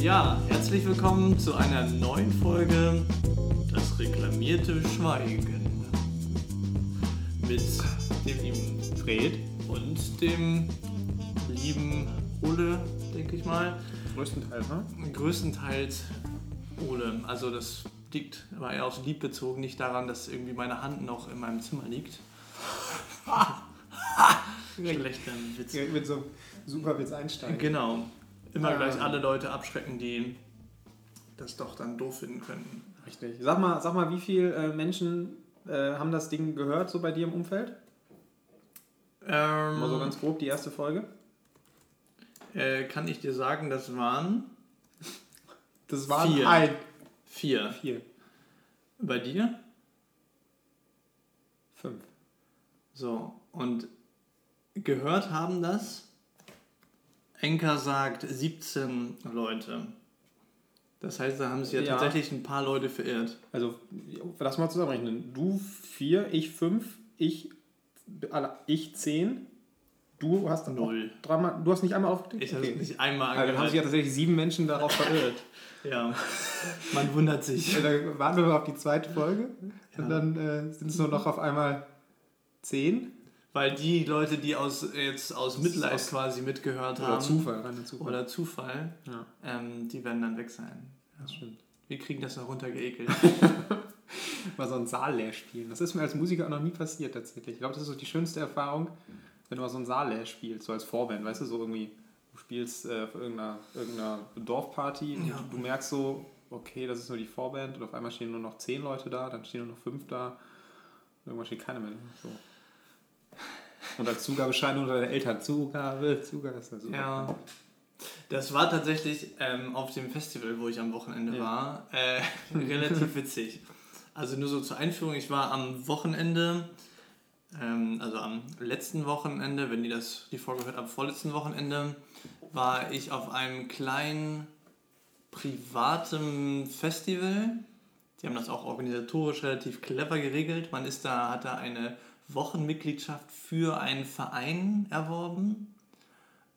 Ja, herzlich willkommen zu einer neuen Folge Das reklamierte Schweigen. Mit dem lieben Fred und dem lieben Ole, denke ich mal. Größtenteils, ne? Größtenteils Ole. Also das liegt aber eher aufs Lied bezogen, nicht daran, dass irgendwie meine Hand noch in meinem Zimmer liegt. Schlechter Witz. Ja, mit so einem super Witz einsteigen. Genau. Immer Ähm. gleich alle Leute abschrecken, die das doch dann doof finden könnten. Richtig. Sag mal, sag mal wie viele äh, Menschen äh, haben das Ding gehört, so bei dir im Umfeld? Ähm, Mal so ganz grob die erste Folge. äh, kann ich dir sagen, das waren Das waren Vier. ein. vier. Vier. Bei dir? Fünf. So, und gehört haben das, Enker sagt 17 Leute. Das heißt, da haben sich ja, Ja. tatsächlich ein paar Leute verirrt. Also, lass mal zusammenrechnen. Du vier, ich fünf, ich, alle- ich zehn. Du hast dann Null. Dreimal, du hast nicht einmal aufgeklickt? Ich habe es nicht einmal Also, dann haben sich ja angehört. tatsächlich sieben Menschen darauf verirrt. Ja, man wundert sich. Ja, dann warten wir mal auf die zweite Folge. Ja. Und dann äh, sind es nur noch auf einmal zehn. Weil die Leute, die aus, jetzt aus Mitleid Aus- quasi mitgehört Oder haben, Zufall, reiner Zufall. oder Zufall, ja, ähm, die werden dann weg sein. das stimmt. Wir kriegen das noch runtergeekelt. Mal so einen Saal leer spielen. Das ist mir als Musiker auch noch nie passiert tatsächlich. Ich glaube, das ist so die schönste Erfahrung, wenn du mal so einen Saal leer spielst, so als Vorband, weißt du, so irgendwie, du spielst äh, auf irgendeiner, irgendeiner Dorfparty und Ja. du merkst so, okay, das ist nur die Vorband und auf einmal stehen nur noch zehn Leute da, dann stehen nur noch fünf da und irgendwann steht keiner mehr. So. Und als Zugabescheinigung oder der Eltern, Zugabe, Zugabe, super. Ja. Das war tatsächlich ähm, auf dem Festival, wo ich am Wochenende Ja. war, äh, relativ witzig. Also nur so zur Einführung, ich war am Wochenende, ähm, also am letzten Wochenende, wenn ihr das die Folge hört, am vorletzten Wochenende, war ich auf einem kleinen privaten Festival. Die haben das auch organisatorisch relativ clever geregelt. Man ist da, hat da eine Wochenmitgliedschaft für einen Verein erworben.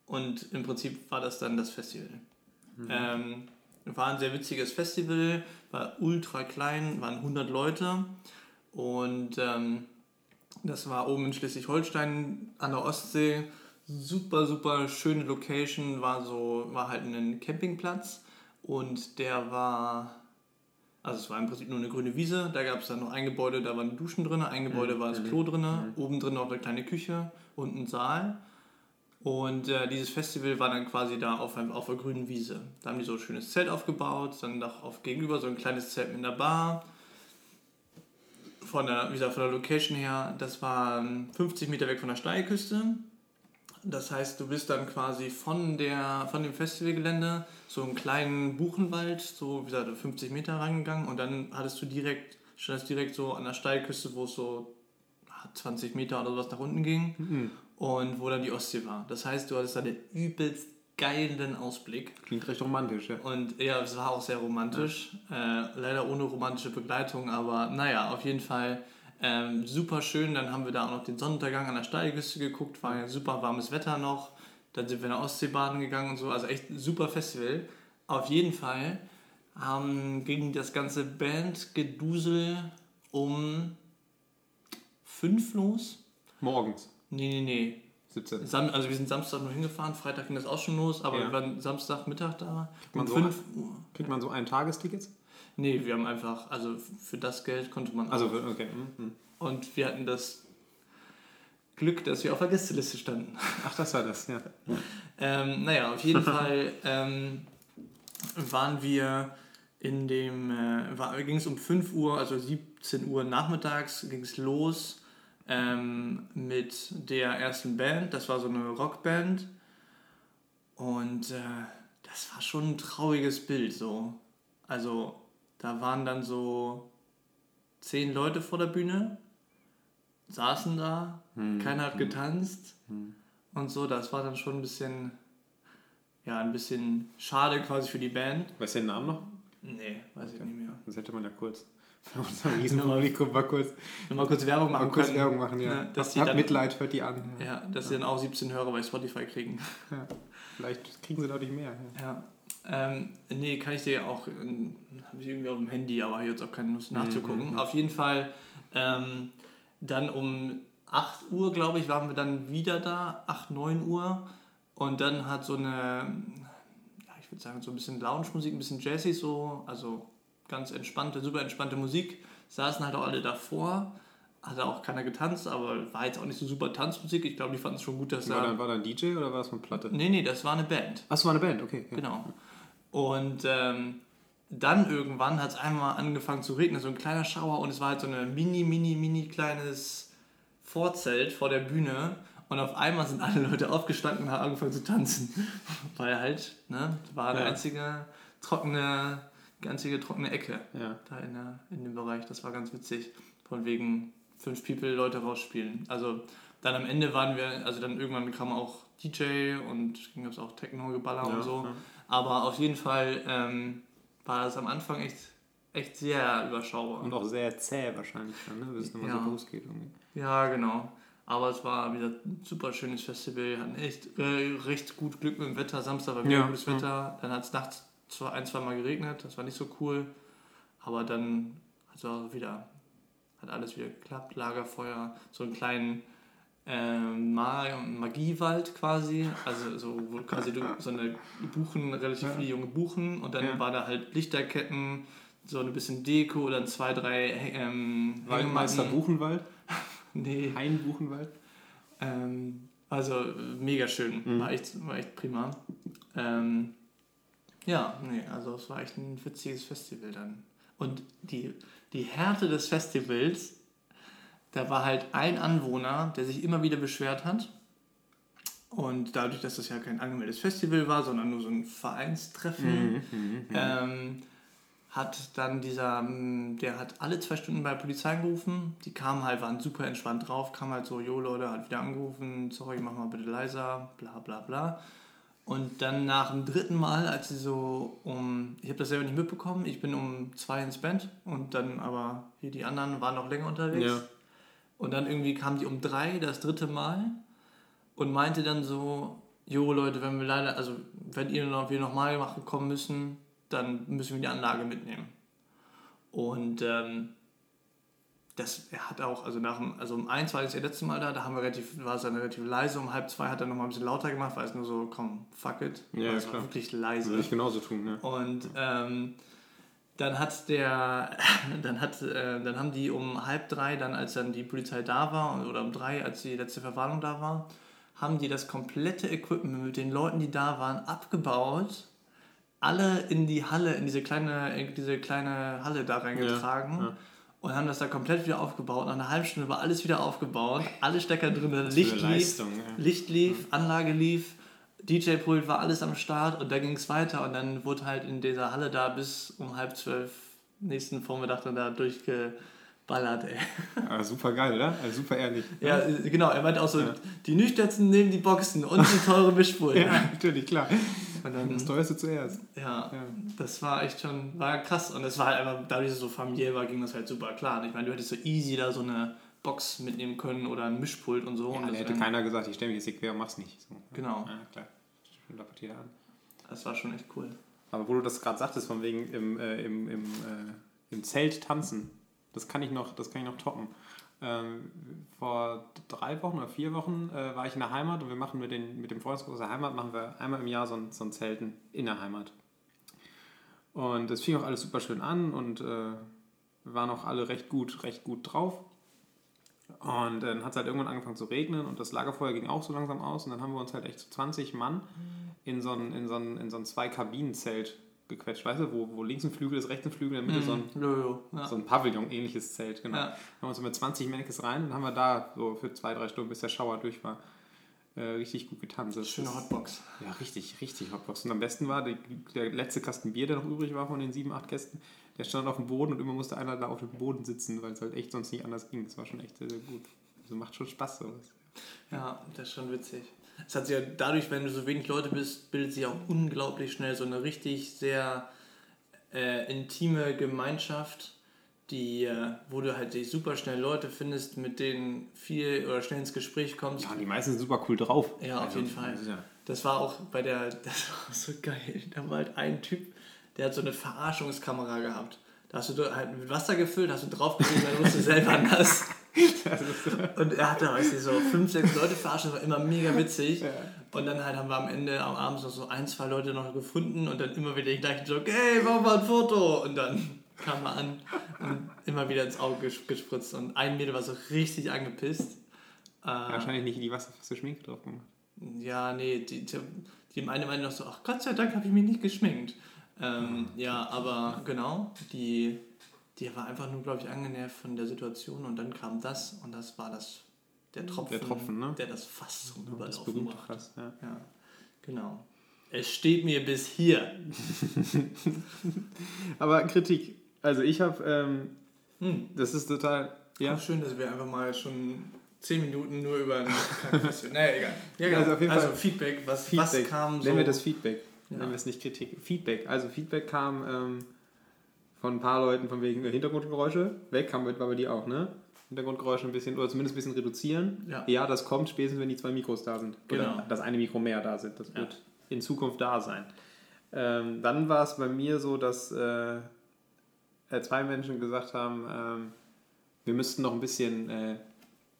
Und im Prinzip war das dann das Festival. Ähm, war ein sehr witziges Festival, war ultra klein, waren 100 Leute. Und ähm, das war oben in Schleswig-Holstein an der Ostsee. Super, super schöne Location, war so, war halt ein Campingplatz. Und der war, also es war im Prinzip nur eine grüne Wiese. Da gab es dann noch ein Gebäude, da waren Duschen drin, ein Gebäude war das Klo drin, oben drin noch eine kleine Küche und ein Saal. Und äh, dieses Festival war dann quasi da auf, einem, auf einer grünen Wiese. Da haben die so ein schönes Zelt aufgebaut, dann noch auf gegenüber so ein kleines Zelt mit einer Bar. Von der, wie gesagt, von der Location her, das war ähm, 50 Meter weg von der Steilküste. Das heißt, du bist dann quasi von, der, von dem Festivalgelände so einen kleinen Buchenwald, so wie gesagt, 50 Meter rangegangen und dann hattest du direkt, standest direkt so an der Steilküste, wo es so ah, 20 Meter oder sowas nach unten ging Mhm. und wo dann die Ostsee war. Das heißt, du hattest da den übelst geilen Ausblick. Klingt recht romantisch, ja. Und ja, es war auch sehr romantisch. Äh, leider ohne romantische Begleitung, aber naja, auf jeden Fall ähm, super schön. Dann haben wir da auch noch den Sonnenuntergang an der Steilküste geguckt, war ja super warmes Wetter noch. Dann sind wir in der Ostsee baden gegangen und so. Also echt ein super Festival. Auf jeden Fall ähm, ging das ganze Bandgedusel um fünf los. Morgens, Nee, nee, nee. 17. Sam also wir sind Samstag nur hingefahren, Freitag ging das auch schon los, aber Ja. wir waren Samstagmittag da. man Um so 5 Uhr. Kriegt man so ein Tagestickets? Nee, wir haben einfach, also für das Geld konnte man Also, auch. okay. mhm. Und wir hatten das Glück, dass wir auf der Gästeliste standen. Ach, das war das, ja. Ähm, naja, auf jeden Fall ähm, waren wir in dem, äh, ging es um 5 Uhr, also 17 Uhr nachmittags, ging es los ähm, mit der ersten Band. Das war so eine Rockband. Und äh, das war schon ein trauriges Bild so. Also da waren dann so zehn Leute vor der Bühne, saßen da, keiner hat getanzt und so. Das war dann schon ein bisschen, ja, ein bisschen schade quasi für die Band. Weißt du den Namen noch? Nee, weiß ich nicht mehr. Das hätte man ja kurz für unser Riesenpublikum mal kurz, mal kurz Werbung machen mal kurz können. Werbung machen, ja. Ja, dass Habt Mitleid, hört die an. Ja, dass sie dann auch 17 Hörer bei Spotify kriegen. Ja. Vielleicht kriegen sie dadurch mehr. Ja. Ähm, nee, kann ich dir auch, ähm, habe ich irgendwie auf dem Handy, aber habe jetzt auch keine Lust nachzugucken. Mhm. Auf jeden Fall, ähm, dann um 8 Uhr, glaube ich, waren wir dann wieder da, 8, 9 Uhr. Und dann hat so eine, ja, ich würde sagen, so ein bisschen Lounge-Musik, ein bisschen Jazzy so, also ganz entspannte, super entspannte Musik. Saßen halt auch alle davor. Hat auch keiner getanzt, aber war jetzt auch nicht so super Tanzmusik. Ich glaube, die fanden es schon gut, dass War da. war da ein DJ oder war das von Platte? Nee, nee, das war eine Band. Achso, war eine Band, okay. Ja. Genau. Und ähm, dann irgendwann hat es einmal angefangen zu regnen, so ein kleiner Schauer und es war halt so eine mini, mini, mini kleines Vorzelt vor der Bühne und auf einmal sind alle Leute aufgestanden und haben angefangen zu tanzen. Weil halt, ne, war eine Ja. einzige trockene, einzige trockene Ecke Ja. da in, der, in dem Bereich. Das war ganz witzig. Von wegen fünf People Leute rausspielen. Also dann am Ende waren wir, also dann irgendwann kam auch DJ und ging es auch Techno-Geballer Ja, und so. Aber auf jeden Fall ähm, war es am Anfang echt, echt sehr überschaubar. Und auch sehr zäh wahrscheinlich dann, ne? bis es nochmal Ja. so losgeht. Irgendwie. Ja, genau. Aber es war wieder ein super schönes Festival. Wir hatten echt äh, recht gut Glück mit dem Wetter. Samstag war wieder Ja, gutes. Wetter. Dann hat es nachts zwar ein, zwei Mal geregnet. Das war nicht so cool. Aber dann hat es auch wieder, hat alles wieder geklappt. Lagerfeuer, so einen kleinen ähm, Ma Magiewald quasi. Also so, wo quasi so eine Buchen, relativ viele junge Buchen. Und dann Ja. war da halt Lichterketten, so ein bisschen Deko, dann zwei, drei ähm, Waldmeister. Buchenwald, Nee. Hein Buchenwald. Ähm, also mega schön, Mhm. war, echt, war echt prima. Ähm, ja, nee, also es war echt ein witziges Festival dann. Und die, die Härte des Festivals, da war halt ein Anwohner, der sich immer wieder beschwert hat. Und dadurch, dass das ja kein angemeldetes Festival war, sondern nur so ein Vereinstreffen, Mhm. ähm, hat dann dieser, mm, der hat alle zwei Stunden bei der Polizei angerufen. Die kamen halt, waren super entspannt drauf, kam halt so, jo Leute, hat wieder angerufen, sorry, mach mal bitte leiser, bla bla bla. Und dann nach dem dritten Mal, als sie so um, ich habe das selber nicht mitbekommen, ich bin um zwei ins Bett und dann aber hier die anderen waren noch länger unterwegs. Ja. Und dann irgendwie kam die um drei, das dritte Mal, und meinte dann so, jo Leute, wenn wir leider, also wenn ihr noch, wir nochmal machen kommen müssen, dann müssen wir die Anlage mitnehmen. Und ähm, das er hat auch, also nach dem, also um eins war das letzte Mal da, da haben wir relativ, war es dann relativ leise, um halb zwei hat er nochmal ein bisschen lauter gemacht, weil es nur so, komm, fuck it. Ja, Also es war wirklich Würde leise. ich genauso tun, ne? Und ähm, dann hat der, dann hat, äh, dann haben die um halb drei, dann als dann die Polizei da war oder um drei, als die letzte Verwarnung da war, haben die das komplette Equipment mit den Leuten, die da waren, abgebaut, alle in die Halle, in diese kleine, in diese kleine Halle da reingetragen. Ja, ja. Und haben das da komplett wieder aufgebaut. Nach einer halben Stunde war alles wieder aufgebaut, alle Stecker drin, Licht lief, ja. Licht lief, Anlage lief, DJ-Pult war alles am Start und da ging es weiter und dann wurde halt in dieser Halle da bis um halb zwölf nächsten Vormittag dann da durchgeballert, ey. Ah, super geil, oder? Also super ehrlich. Ja, äh, genau, er meinte auch so, Ja. die Nüchternsten nehmen die Boxen und die teure Mischpult. Ja, natürlich, klar. Und dann, Das teuerste zuerst. ja, Ja. das war echt schon, war krass und es war halt einfach, dadurch, dass es so familiär war, ging das halt super klar. Und ich meine, du hättest so easy da so eine Box mitnehmen können oder ein Mischpult und so. Ja, und da das, hätte keiner gesagt, ich stelle mich jetzt hier quer und mach's nicht. So. Genau. Ja, klar. Lappert jeder an. das war schon echt cool. Aber wo du das gerade sagtest, von wegen im, äh, im, im, äh, im Zelt tanzen, das kann ich noch, das kann ich noch toppen. Ähm, vor drei Wochen oder vier Wochen äh, war ich in der Heimat und wir machen mit, den, mit dem Freundeskurs der Heimat machen wir einmal im Jahr so ein, so ein Zelten in der Heimat. Und es fing auch alles super schön an und äh, waren auch alle recht gut, recht gut drauf. Und dann hat es halt irgendwann angefangen zu regnen und das Lagerfeuer ging auch so langsam aus und dann haben wir uns halt echt so 20 Mann in so ein, in so ein, in so ein Zwei-Kabinen-Zelt gequetscht, weißt du, wo, wo links ein Flügel ist, rechts ein Flügel, in der Mitte so ein, Jojo, ja. so ein Pavillon-ähnliches Zelt, genau. Ja. Haben wir uns so mit 20 Männches rein und haben wir da so für zwei, drei Stunden, bis der Schauer durch war, äh, richtig gut getanzt. Das Schöne ist- Hotbox. Ja, richtig, richtig Hotbox. Und am besten war, die, der letzte Kasten Bier, der noch übrig war von den sieben, acht Gästen, der stand auf dem Boden und immer musste einer da auf dem Boden sitzen, weil es halt echt sonst nicht anders ging. Das war schon echt sehr, sehr gut. Also macht schon Spaß sowas. Ja, das ist schon witzig. Es hat sich ja dadurch, wenn du so wenig Leute bist, bildet sich auch unglaublich schnell so eine richtig sehr äh, intime Gemeinschaft, die, äh, wo du halt dich super schnell Leute findest, mit denen viel oder schnell ins Gespräch kommst. Ja, die meisten sind super cool drauf. Ja, auf jeden Fall. Ja, Das war auch bei der, das war so geil. Da war halt ein Typ, der hat so eine Verarschungskamera gehabt. Da hast du halt mit Wasser gefüllt, hast du draufgelegt, dann musst du selber nass. Und er hatte weißt du, so fünf, sechs Leute verarscht, das war immer mega witzig. Ja. Und dann halt haben wir am Ende am Abend noch so ein, zwei Leute noch gefunden und dann immer wieder den gleichen Joke, hey, mach mal ein Foto! Und dann kam er an und immer wieder ins Auge gespritzt. Und ein Mädel war so richtig angepisst. Äh, Wahrscheinlich nicht in die wasserfeste Schminke drauf gemacht. Ja, nee, die, die, die eine meinte noch so, ach Gott sei Dank habe ich mich nicht geschminkt. Ähm, ja, aber genau, die, die war einfach nur, glaube ich, angenervt von der Situation und dann kam das und das war das, der Tropfen, der, Tropfen, ne? der das Fass zum Überlaufen Das berühmte Fass, ja. ja. Genau. Es steht mir bis hier. aber Kritik, also ich habe, ähm, hm. das ist total... Ja. Auch schön, dass wir einfach mal schon zehn Minuten nur über ein naja, egal. Ja, genau. Also, also Feedback, was, Feedback. was kam so... Nennen wir das Feedback. Ja. Nennen wir es nicht Kritik. Feedback. Also Feedback kam ähm, von ein paar Leuten von wegen Hintergrundgeräusche. Weg kam war bei dir auch, ne? Hintergrundgeräusche ein bisschen, oder zumindest ein bisschen reduzieren. Ja, ja das kommt spätestens, wenn die zwei Mikros da sind. Genau. Oder das eine Mikro mehr da sind. Das wird in Zukunft da sein. Ähm, dann war es bei mir so, dass äh, äh, zwei Menschen gesagt haben, ähm, wir müssten noch ein bisschen äh,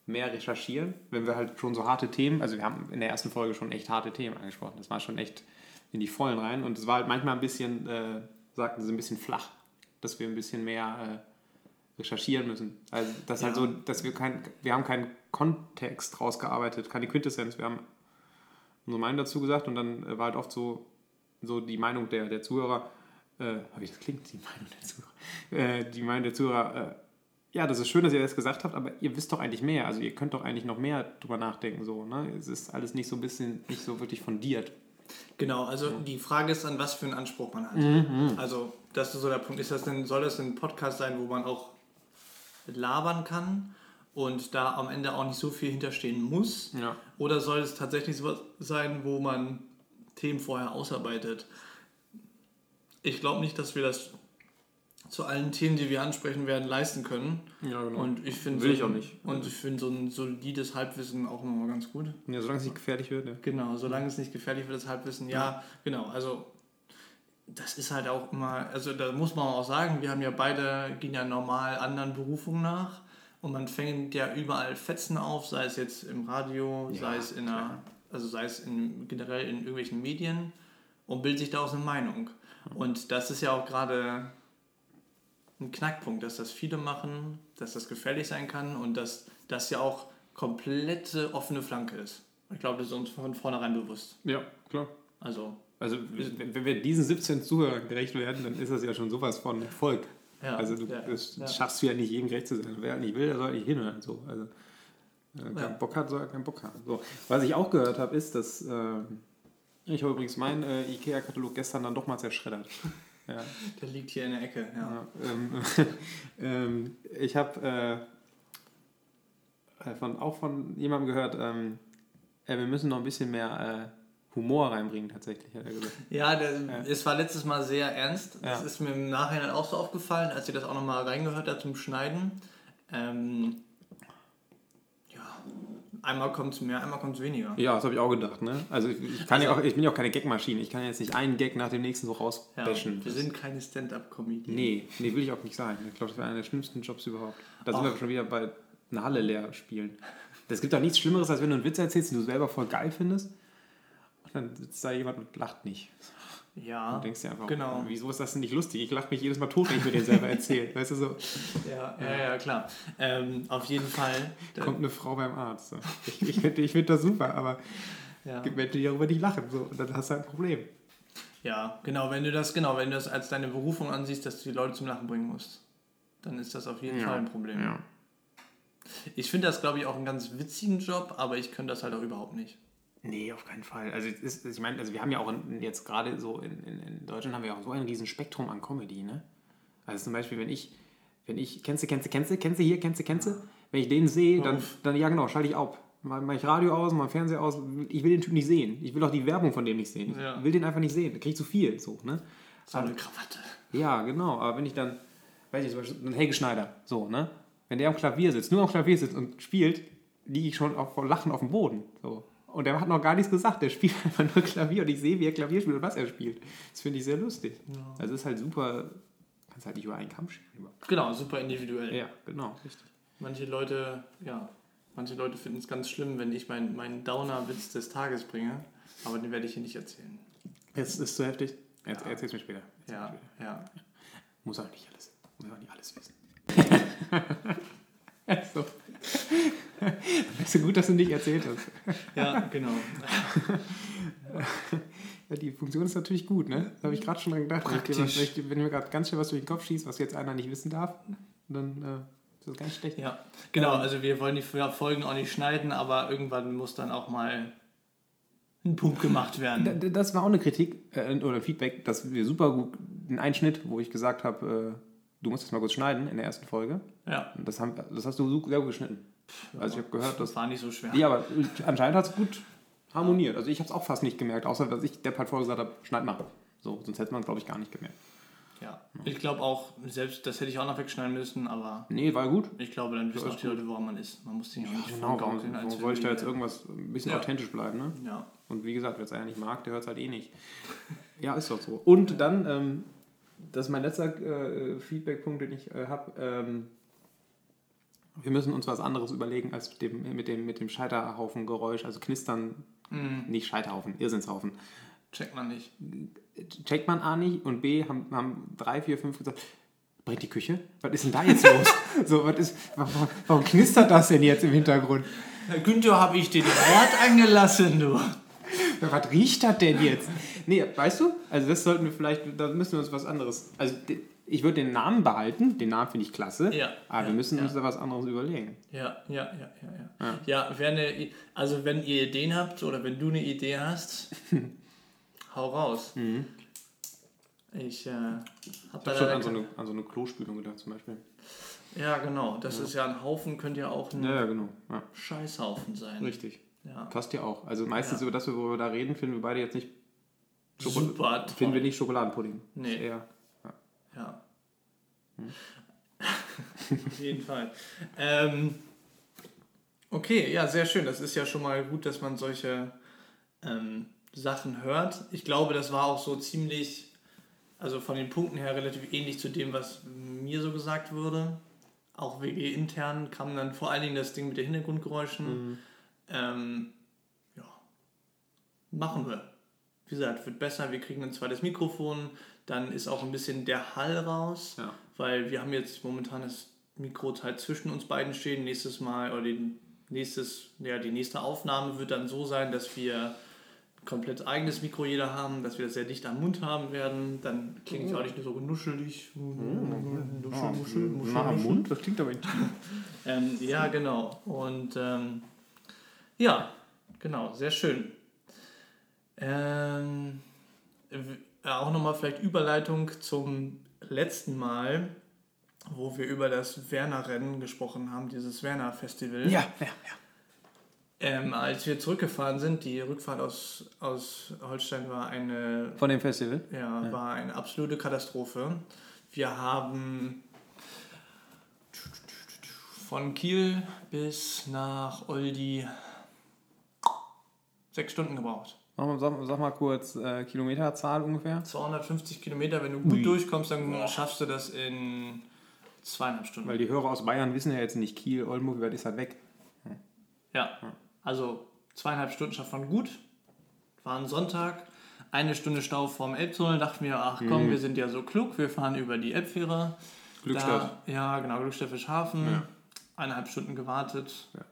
mehr recherchieren, wenn wir halt schon so harte Themen, also wir haben in der ersten Folge schon echt harte Themen angesprochen. Das war schon echt in die Vollen rein. Und es war halt manchmal ein bisschen, äh, sagten sie, ein bisschen flach, dass wir ein bisschen mehr äh, recherchieren müssen. Also das ja. halt so, dass wir kein, wir haben keinen Kontext rausgearbeitet, keine Quintessenz. Wir haben unsere Meinung dazu gesagt und dann äh, war halt oft so, so die Meinung der, der Zuhörer, äh, wie das klingt, die Meinung der Zuhörer, äh, die Meinung der Zuhörer, äh, ja, das ist schön, dass ihr das gesagt habt, aber ihr wisst doch eigentlich mehr. Also ihr könnt doch eigentlich noch mehr drüber nachdenken. So, ne? Es ist alles nicht so ein bisschen, nicht so wirklich fundiert. Genau, also die Frage ist dann, was für einen Anspruch man hat. Mhm. Also, das ist so der Punkt. Ist das denn, soll das ein Podcast sein, wo man auch labern kann und da am Ende auch nicht so viel hinterstehen muss? Ja. Oder soll es tatsächlich so sein, wo man Themen vorher ausarbeitet? Ich glaube nicht, dass wir das zu allen Themen, die wir ansprechen werden, leisten können. Ja, genau. Und ich finde Will so, ich auch nicht. Und ich finde so ein solides Halbwissen auch immer ganz gut. Ja, solange es nicht gefährlich wird. Ja. Genau, solange es nicht gefährlich wird, das Halbwissen. Ja, ja, genau. Also das ist halt auch immer, also da muss man auch sagen, wir haben ja beide, gehen ja normal anderen Berufungen nach und man fängt ja überall Fetzen auf, sei es jetzt im Radio, ja, sei es in einer, also sei es in, generell in irgendwelchen Medien und bildet sich daraus eine Meinung. Und das ist ja auch gerade ein Knackpunkt, dass das viele machen, dass das gefährlich sein kann und dass das ja auch komplette offene Flanke ist. Ich glaube, das ist uns von vornherein bewusst. Ja, klar. Also, also wenn wir diesen 17 Zuhörern gerecht werden, dann ist das ja schon sowas von Erfolg. Ja, also du, ja, das ja. schaffst du ja nicht, jedem gerecht zu sein. Wer nicht will, der soll nicht hinhören. So. Also, wer keinen. Bock hat, soll er keinen Bock haben. So. Was ich auch gehört habe, ist, dass äh, ich habe übrigens meinen äh, IKEA-Katalog gestern dann doch mal zerschreddert. Ja. Der liegt hier in der Ecke, ja. ja ähm, ähm, ich habe äh, äh, von, auch von jemandem gehört, ähm, äh, wir müssen noch ein bisschen mehr äh, Humor reinbringen, tatsächlich, hat er gesagt. Ja, der, ja, es war letztes Mal sehr ernst. Das ist mir im Nachhinein auch so aufgefallen, als ihr das auch nochmal reingehört habt zum Schneiden. Ähm, Einmal kommt es mehr, einmal kommt es weniger. Ja, das habe ich auch gedacht. Ne? Also ich, kann also, ja auch, ich bin ja auch keine Gagmaschine. Ich kann jetzt nicht einen Gag nach dem nächsten so rausbashen. Ja, wir sind keine Stand-up-Comedy. Nee, nee, will ich auch nicht sein. Ich glaube, das wäre einer der schlimmsten Jobs überhaupt. Da sind wir schon wieder bei einer Halle leer spielen. Es gibt auch nichts Schlimmeres, als wenn du einen Witz erzählst, den du selber voll geil findest. Und dann sitzt da jemand und lacht nicht. Ja. Und denkst dir einfach, genau. wieso ist das denn nicht lustig? Ich lache mich jedes Mal tot, wenn ich mir den selber erzähle. Weißt du so? Ja, ja, ja, klar. Ähm, auf jeden Fall. Kommt eine Frau beim Arzt. So. Ich, ich finde find das super, aber ja. die Menschen, die darüber nicht lachen, so, und dann hast du ein Problem. Ja, genau, wenn du das, genau, wenn du das als deine Berufung ansiehst, dass du die Leute zum Lachen bringen musst, dann ist das auf jeden ja. Fall ein Problem. Ja. Ich finde das, glaube ich, auch einen ganz witzigen Job, aber ich könnte das halt auch überhaupt nicht. Nee, auf keinen Fall. Also ist, ich meine, also wir haben ja auch in, jetzt gerade so in, in, in, Deutschland haben wir auch so ein riesen Spektrum an Comedy, ne? Also zum Beispiel, wenn ich, wenn ich, kennst du, kennst du, kennst du, kennst du hier, kennst du, kennst du? Wenn ich den sehe, dann, dann ja genau, schalte ich auf. Mal mache ich Radio aus, mal Fernseher aus. Ich will den Typ nicht sehen. Ich will auch die Werbung von dem nicht sehen. Ja. Ich will den einfach nicht sehen. Da kriege ich zu viel. So, ne? So eine Krawatte. Ja, genau. Aber wenn ich dann, weiß ich zum Beispiel, ein Helge Schneider, so, ne? Wenn der am Klavier sitzt, nur am Klavier sitzt und spielt, liege ich schon auf, vor Lachen auf dem Boden. So. Und er hat noch gar nichts gesagt. Der spielt einfach nur Klavier und ich sehe, wie er Klavier spielt und was er spielt. Das finde ich sehr lustig. Also es ist halt super. Kannst halt nicht über einen Kamm scheren. Genau, super individuell. Ja, genau, richtig. Manche Leute, ja, manche Leute finden es ganz schlimm, wenn ich meinen meinen Downer-Witz des Tages bringe. Aber den werde ich hier nicht erzählen. Jetzt ist zu heftig. Jetzt, Ja. Erzähl's mir später. Erzähl's mir Ja, später. ja. Muss auch nicht alles. Muss auch nicht alles wissen. so. Du gut, dass du nicht erzählt hast. Ja, genau. Ja, die Funktion ist natürlich gut, ne? Da habe ich gerade schon dran gedacht. Praktisch. Wenn, ich, wenn mir gerade ganz schnell was durch den Kopf schießt, was jetzt einer nicht wissen darf, dann äh, ist das ganz schlecht. Ja, genau. Also wir wollen die Folgen auch nicht schneiden, aber irgendwann muss dann auch mal ein Punkt gemacht werden. Das war auch eine Kritik äh, oder Feedback, dass wir super gut einen Einschnitt, wo ich gesagt habe, äh, du musst das mal kurz schneiden in der ersten Folge. Ja, das, haben, das hast du sehr gut geschnitten. Also ich habe gehört, das war nicht so schwer. Ja, aber anscheinend hat es gut harmoniert. Also ich habe es auch fast nicht gemerkt, außer dass ich der halt vorher gesagt habe, schneid mal. So, sonst hätte man, glaube ich, gar nicht gemerkt. Ja, ich glaube auch, selbst das hätte ich auch noch wegschneiden müssen, aber Nee, war gut. ich glaube, dann wissen Ja, auch die Leute, woran man ist. Man muss sich auch nicht Genau, warum, als warum wenn soll ich da jetzt irgendwas ein bisschen Ja. authentisch bleiben, ne? Ja, Und wie gesagt, wer es ja nicht mag, der hört es halt eh nicht. Ja, ist doch so. Und dann, ähm, das ist mein letzter äh, Feedback-Punkt, den ich äh, habe. Ähm, wir müssen uns was anderes überlegen als dem, mit dem, mit dem Scheiterhaufen-Geräusch. Also knistern, Mhm. nicht Scheiterhaufen, Irrsinnshaufen. checkt man nicht. checkt man A nicht und B haben, haben drei, vier, fünf gesagt, brennt die Küche? Was ist denn da jetzt los? so, was ist, warum, warum knistert das denn jetzt im Hintergrund? Herr Günther, habe ich den Herd angelassen, du. Was riecht das denn jetzt? Nee, weißt du? Also das sollten wir vielleicht, da müssen wir uns was anderes. Also ich würde den Namen behalten, den Namen finde ich klasse, Ja, aber ja, wir müssen ja. uns da was anderes überlegen. Ja, ja, ja, ja, ja. Ja, eine, also wenn ihr Ideen habt oder wenn du eine Idee hast, hau raus. Ich äh, habe Ich da schon an so, eine, an so eine Klospülung gedacht zum Beispiel. Ja, genau. Das ist ja ein Haufen, könnte ja auch ein Ja, genau. Scheißhaufen sein. richtig. Ja. Passt ja auch. Also meistens über das, worüber wir da reden, finden wir beide jetzt nicht, Schoko- Super toll. finden wir nicht Schokoladenpudding. Nee. Eher, Ja. Auf jeden Fall. Ähm, okay, ja, sehr schön. Das ist ja schon mal gut, dass man solche ähm, Sachen hört. Ich glaube, das war auch so ziemlich, also von den Punkten her relativ ähnlich zu dem, was mir so gesagt wurde. Auch WG intern kam dann vor allen Dingen das Ding mit den Hintergrundgeräuschen. Ähm, ja, machen wir. Wie gesagt, wird besser. Wir kriegen ein zweites Mikrofon. Dann ist auch ein bisschen der Hall raus, Ja. weil wir haben jetzt momentan das Mikro halt zwischen uns beiden stehen. Nächstes Mal oder den, nächstes, ja, die nächste Aufnahme wird dann so sein, dass wir ein komplett eigenes Mikro jeder haben, dass wir das sehr dicht am Mund haben werden. Dann klingt es auch nicht nur so nuschelig. Nuschel, Muschel, Muschel, Nah am Muschel. Mund, das klingt aber intim. Ähm, ja, genau. Und ähm, ja, genau, sehr schön. Auch nochmal vielleicht Überleitung zum letzten Mal, wo wir über das Werner-Rennen gesprochen haben, dieses Werner-Festival. Ja, ja, ja. Ähm, als wir zurückgefahren sind, die Rückfahrt aus, aus Holstein war eine Von dem Festival? ja, war eine absolute Katastrophe. Wir haben von Kiel bis nach Oldi sechs Stunden gebraucht. Sag mal, sag, sag mal kurz äh, Kilometerzahl ungefähr. 250 Kilometer, wenn du gut Ui. durchkommst, dann schaffst du das in zweieinhalb Stunden. Weil die Hörer aus Bayern wissen ja jetzt nicht, Kiel, Oldenburg, wie weit ist halt weg. Ja, also zweieinhalb Stunden schafft man gut. War ein Sonntag, eine Stunde Stau vorm Elbtunnel. Dachten wir, ach komm, wir sind ja so klug, wir fahren über die Elbfähre. Glückstadt. Da, ja, genau, Glückstadt-Fischhafen. Ja. Eineinhalb Stunden gewartet. Ja.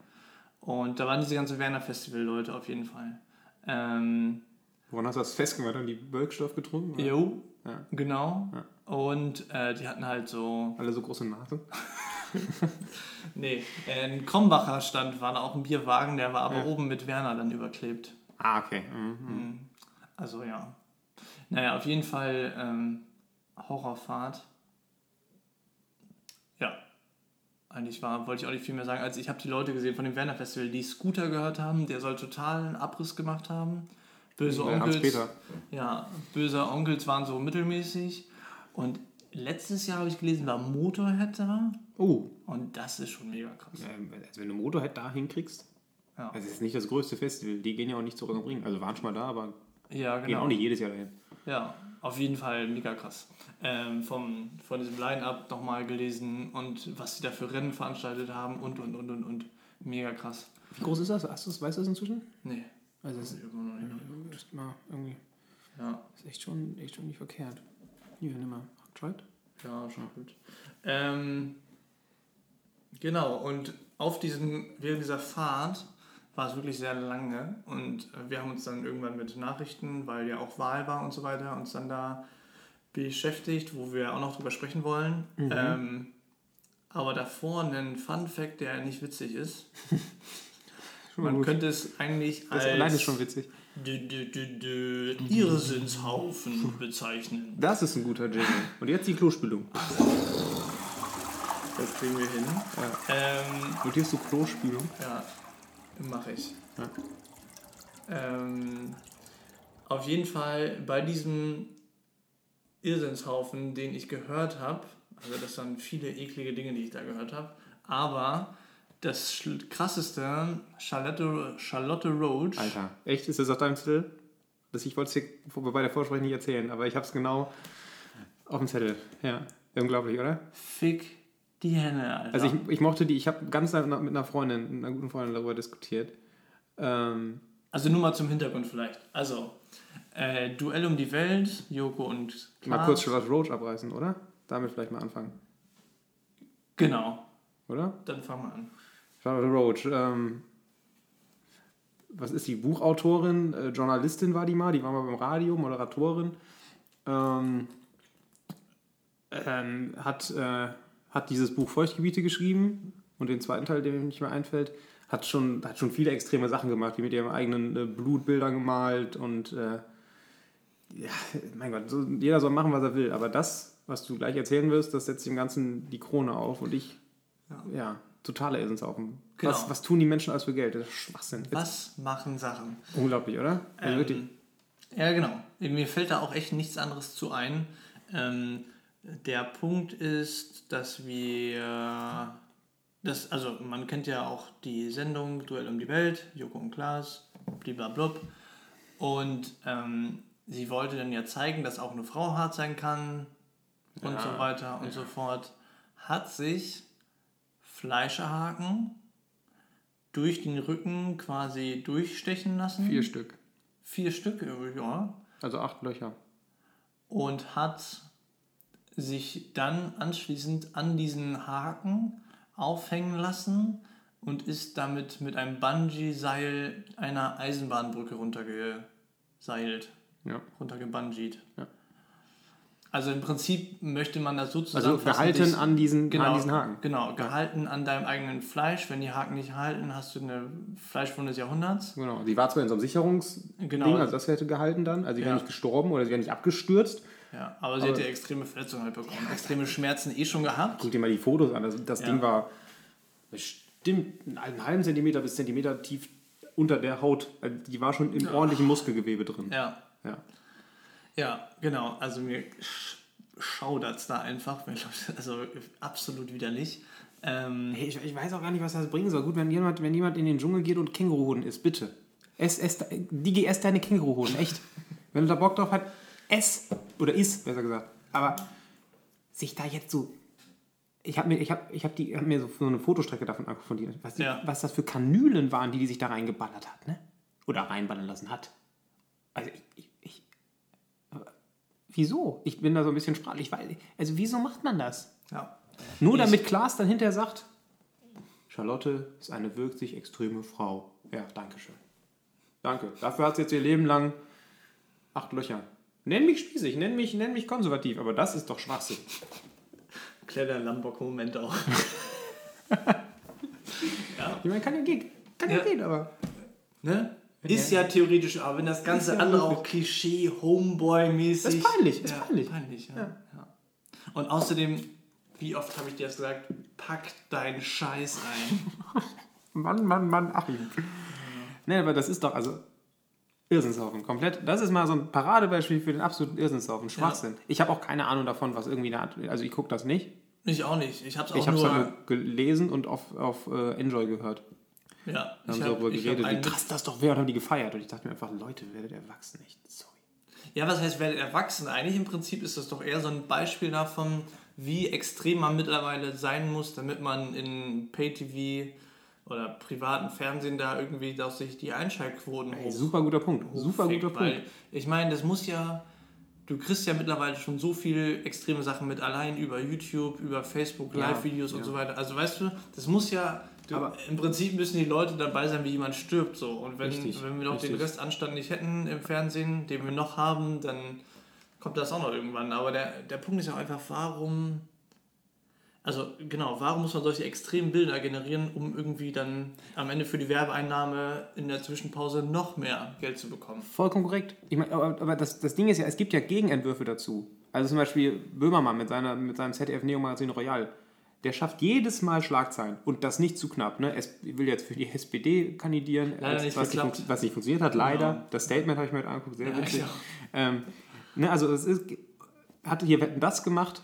Und da waren diese ganzen Werner-Festival-Leute auf jeden Fall. Ähm, Woran hast du das festgemacht? Haben die Birkstoff getrunken? oder? jo, Ja. genau. Ja. Und äh, die hatten halt so, Alle so große Nase? nee, ein Krombacher stand, war da auch ein Bierwagen, der war aber Ja. oben mit Werner dann überklebt. Ah, okay. Mhm. Also ja. Naja, auf jeden Fall ähm, Horrorfahrt. Ja. Eigentlich war, wollte ich auch nicht viel mehr sagen. Also ich habe die Leute gesehen von dem Werner Festival, die Scooter gehört haben. Der soll total einen Abriss gemacht haben. Böse Der Onkels. Ja, böse Onkels waren so mittelmäßig. Und letztes Jahr habe ich gelesen, war Motorhead da. Oh, Und das ist schon mega krass. ähm, also wenn du Motorhead da hinkriegst, Ja. Also es ist nicht das größte Festival, die gehen ja auch nicht zu Rock am Ring. Also waren schon mal da, aber Ja, gehen genau. auch nicht jedes Jahr dahin. Ja, auf jeden Fall mega krass. Ähm, vom, von diesem Line-Up nochmal gelesen und was sie da für Rennen veranstaltet haben und und und und und. Mega krass. Wie groß ist das? Hast du's, weißt du das inzwischen? Nee, Also das ist immer noch nicht. ist mal irgendwie Ja, ist echt schon, echt schon nicht verkehrt. Hier, nimm mal. Tried? ja, schon gut. Ähm, genau, und auf diesen, während dieser Fahrt war es wirklich sehr lange und äh, wir haben uns dann irgendwann mit Nachrichten, weil ja auch Wahl war und so weiter, uns dann da beschäftigt, wo wir auch noch drüber sprechen wollen. Mhm. Ähm, aber davor ein Fun Fact, der nicht witzig ist. Man gut. könnte es eigentlich Das als alleine ist schon witzig. dü, dü, dü, Irrsinnshaufen bezeichnen. Das ist ein guter Jingle. Und jetzt die Klospülung. Das kriegen wir hin. Ja. Ähm, Notierst du Klospülung? Ja, mache ich. Ja. Ähm, auf jeden Fall bei diesem Irrsinnshaufen, den ich gehört habe, also das waren viele eklige Dinge, die ich da gehört habe, aber das krasseste, Charlotte, Charlotte Roach, Alter, echt? Ist das auf deinem Zettel? Das, ich wollte es dir bei der Vorsprache nicht erzählen, aber ich habe es genau auf dem Zettel. Ja, unglaublich, oder? fick die Henne, Alter. Also ich, ich mochte die, ich habe ganz mit einer Freundin, einer guten Freundin darüber diskutiert. Ähm, Also nur mal zum Hintergrund vielleicht. Also, äh, Duell um die Welt, Joko und mal Klaas. kurz Charlotte Roach abreißen, oder? Damit vielleicht mal anfangen, Genau, oder? dann fangen wir an. Charlotte Roach, ähm, was ist die Buchautorin? Äh, Journalistin war die mal, die war mal beim Radio, Moderatorin. Ähm, ähm, hat, äh, hat dieses Buch Feuchtgebiete geschrieben und den zweiten Teil, der mir nicht mehr einfällt, hat schon, hat schon viele extreme Sachen gemacht, wie mit ihrem eigenen äh, Blutbilder gemalt und äh, ja, mein Gott, so, jeder soll machen, was er will, aber das, was du gleich erzählen wirst, das setzt dem Ganzen die Krone auf und ich, Ja. ja, totaler Irrsinnshaufen. Genau. Was, was tun die Menschen alles für Geld? Das ist Schwachsinn. Was machen Sachen? Unglaublich, oder? Ähm, ja, genau. Mir fällt da auch echt nichts anderes zu ein. Ähm, der Punkt ist, dass wir. Das, also, man kennt ja auch die Sendung Duell um die Welt, Joko und Klaas, bliblablub. Und ähm, sie wollte dann ja zeigen, dass auch eine Frau hart sein kann und Ja, so weiter und so fort. Hat sich Fleischerhaken durch den Rücken quasi durchstechen lassen. Vier Stück. Vier Stück, ja. Also acht Löcher. Und hat sich dann anschließend an diesen Haken aufhängen lassen und ist damit mit einem Bungee-Seil einer Eisenbahnbrücke runtergeseilt, Ja. runtergebungeed. Ja. Also im Prinzip möchte man das so Also gehalten dich- an diesen, genau, an diesen Haken. Genau, gehalten an deinem eigenen Fleisch. Wenn die Haken nicht halten, hast du eine Fleischwunde des Jahrhunderts. Genau. Sie war zwar in so einem Sicherungsding, Genau. also das hätte gehalten dann. Also sie wäre Ja. nicht gestorben oder sie wäre nicht abgestürzt. Ja, aber sie Aber- hat ja extreme Verletzungen halt bekommen. Extreme Schmerzen eh schon gehabt. Guck dir mal die Fotos an. Das, das Ja. Ding war bestimmt einen halben Zentimeter bis Zentimeter tief unter der Haut. Also die war schon im ordentlichen Muskelgewebe drin. Ja, Ja. ja, genau. Also mir sch- schaudert's da einfach. Also absolut widerlich. Ähm, Hey, ich, ich weiß auch gar nicht, was das bringen soll. Gut, wenn jemand, wenn jemand in den Dschungel geht und Känguruhoden isst, bitte. Ess, ess, Digi, ess deine Känguruhoden, echt. wenn du da Bock drauf hast, ess. Oder iss, besser gesagt. Aber sich da jetzt so. Ich habe mir, ich hab, ich hab die, hab mir so, so eine Fotostrecke davon angeguckt, von was, die, Ja. was das für Kanülen waren, die die sich da reingeballert hat, ne? Oder reinballern lassen hat. Also ich, ich, ich wieso? Ich bin da so ein bisschen sprachlich, weil, also wieso macht man das? ja. Nur Ich- damit Klaas dann hinterher sagt, Charlotte ist eine wirklich extreme Frau. Ja, danke schön. Danke. Dafür hat sie jetzt ihr Leben lang acht Löcher. Nenn mich spießig, nenn mich, nenn mich konservativ, aber das ist doch Schwachsinn. Kleiner Lambok-Moment auch. Ich meine, kann ja gehen. Kann ja, Ja. gehen, aber. Ne? Ist ja theoretisch, aber wenn das ganze ja andere auch Klischee, Homeboy-mäßig. Das ist peinlich, ist ja, peinlich. peinlich ja. Ja. Und außerdem, wie oft habe ich dir das gesagt, pack deinen Scheiß ein. Mann, Mann, Mann, Achim. Ne, aber das ist doch, also. Irrsinnshaufen, komplett. Das ist mal so ein Paradebeispiel für den absoluten Irrsinnshaufen. Schwachsinn. Ich habe auch keine Ahnung davon, was irgendwie eine Art. Also, ich gucke das nicht. Ich auch nicht. Ich habe es auch Ich nur. halt nur gelesen und auf, auf äh, Enjoy gehört. Ja, Da haben ich sie darüber geredet, wie krass das doch wäre und haben die gefeiert. Und ich dachte mir einfach, Leute, werdet erwachsen, echt. Sorry. Ja, was heißt, werdet erwachsen? Eigentlich im Prinzip ist das doch eher so ein Beispiel davon, wie extrem man mittlerweile sein muss, damit man in Pay-TV oder privaten Fernsehen da irgendwie, dass sich die Einschaltquoten Ey, hoch super guter Punkt. Super guter Punkt. Ich meine, das muss ja, du kriegst ja mittlerweile schon so viel extreme Sachen mit, allein über YouTube, über Facebook, Ja, Live-Videos und ja. so weiter. Also weißt du, das muss ja, Aber- im Prinzip müssen die Leute dabei sein, wie jemand stirbt. So. Und wenn, Richtig, wenn wir noch den richtig. Restanstand nicht hätten im Fernsehen, den wir noch haben, dann kommt das auch noch irgendwann. Aber der, der Punkt ist ja auch einfach, warum... Also genau, warum muss man solche extremen Bilder generieren, um irgendwie dann am Ende für die Werbeeinnahme in der Zwischenpause noch mehr Geld zu bekommen? Vollkommen korrekt. Ich mein, aber das, das Ding ist ja, es gibt ja Gegenentwürfe dazu. Also zum Beispiel Böhmermann mit, seiner, mit seinem ZDF Neo Magazin Royal. Der schafft jedes Mal Schlagzeilen und das nicht zu knapp. Ne? Es will jetzt für die SPD kandidieren, Leider nicht was, funktio- was nicht funktioniert hat, leider. Genau. Das Statement habe ich mir heute angeguckt, sehr Ja, witzig. Ähm, ne, also es ist, hatte hier Wetten das gemacht.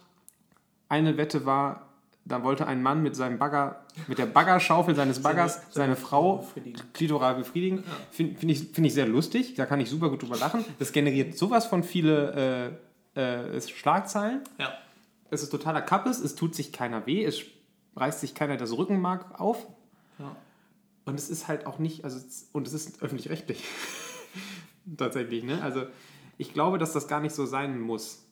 Eine Wette war, da wollte ein Mann mit seinem Bagger, mit der Baggerschaufel seines Baggers Seine- Frau klitoral befriedigen. Finde find ich, find ich sehr lustig, da kann ich super gut drüber lachen. Das generiert sowas von viele äh, äh, Schlagzeilen. Ja. Es ist totaler Kappes, es tut sich keiner weh, es reißt sich keiner das Rückenmark auf. Ja. Und es ist halt auch nicht, also und es ist öffentlich-rechtlich. Tatsächlich, ne? Also ich glaube, dass das gar nicht so sein muss.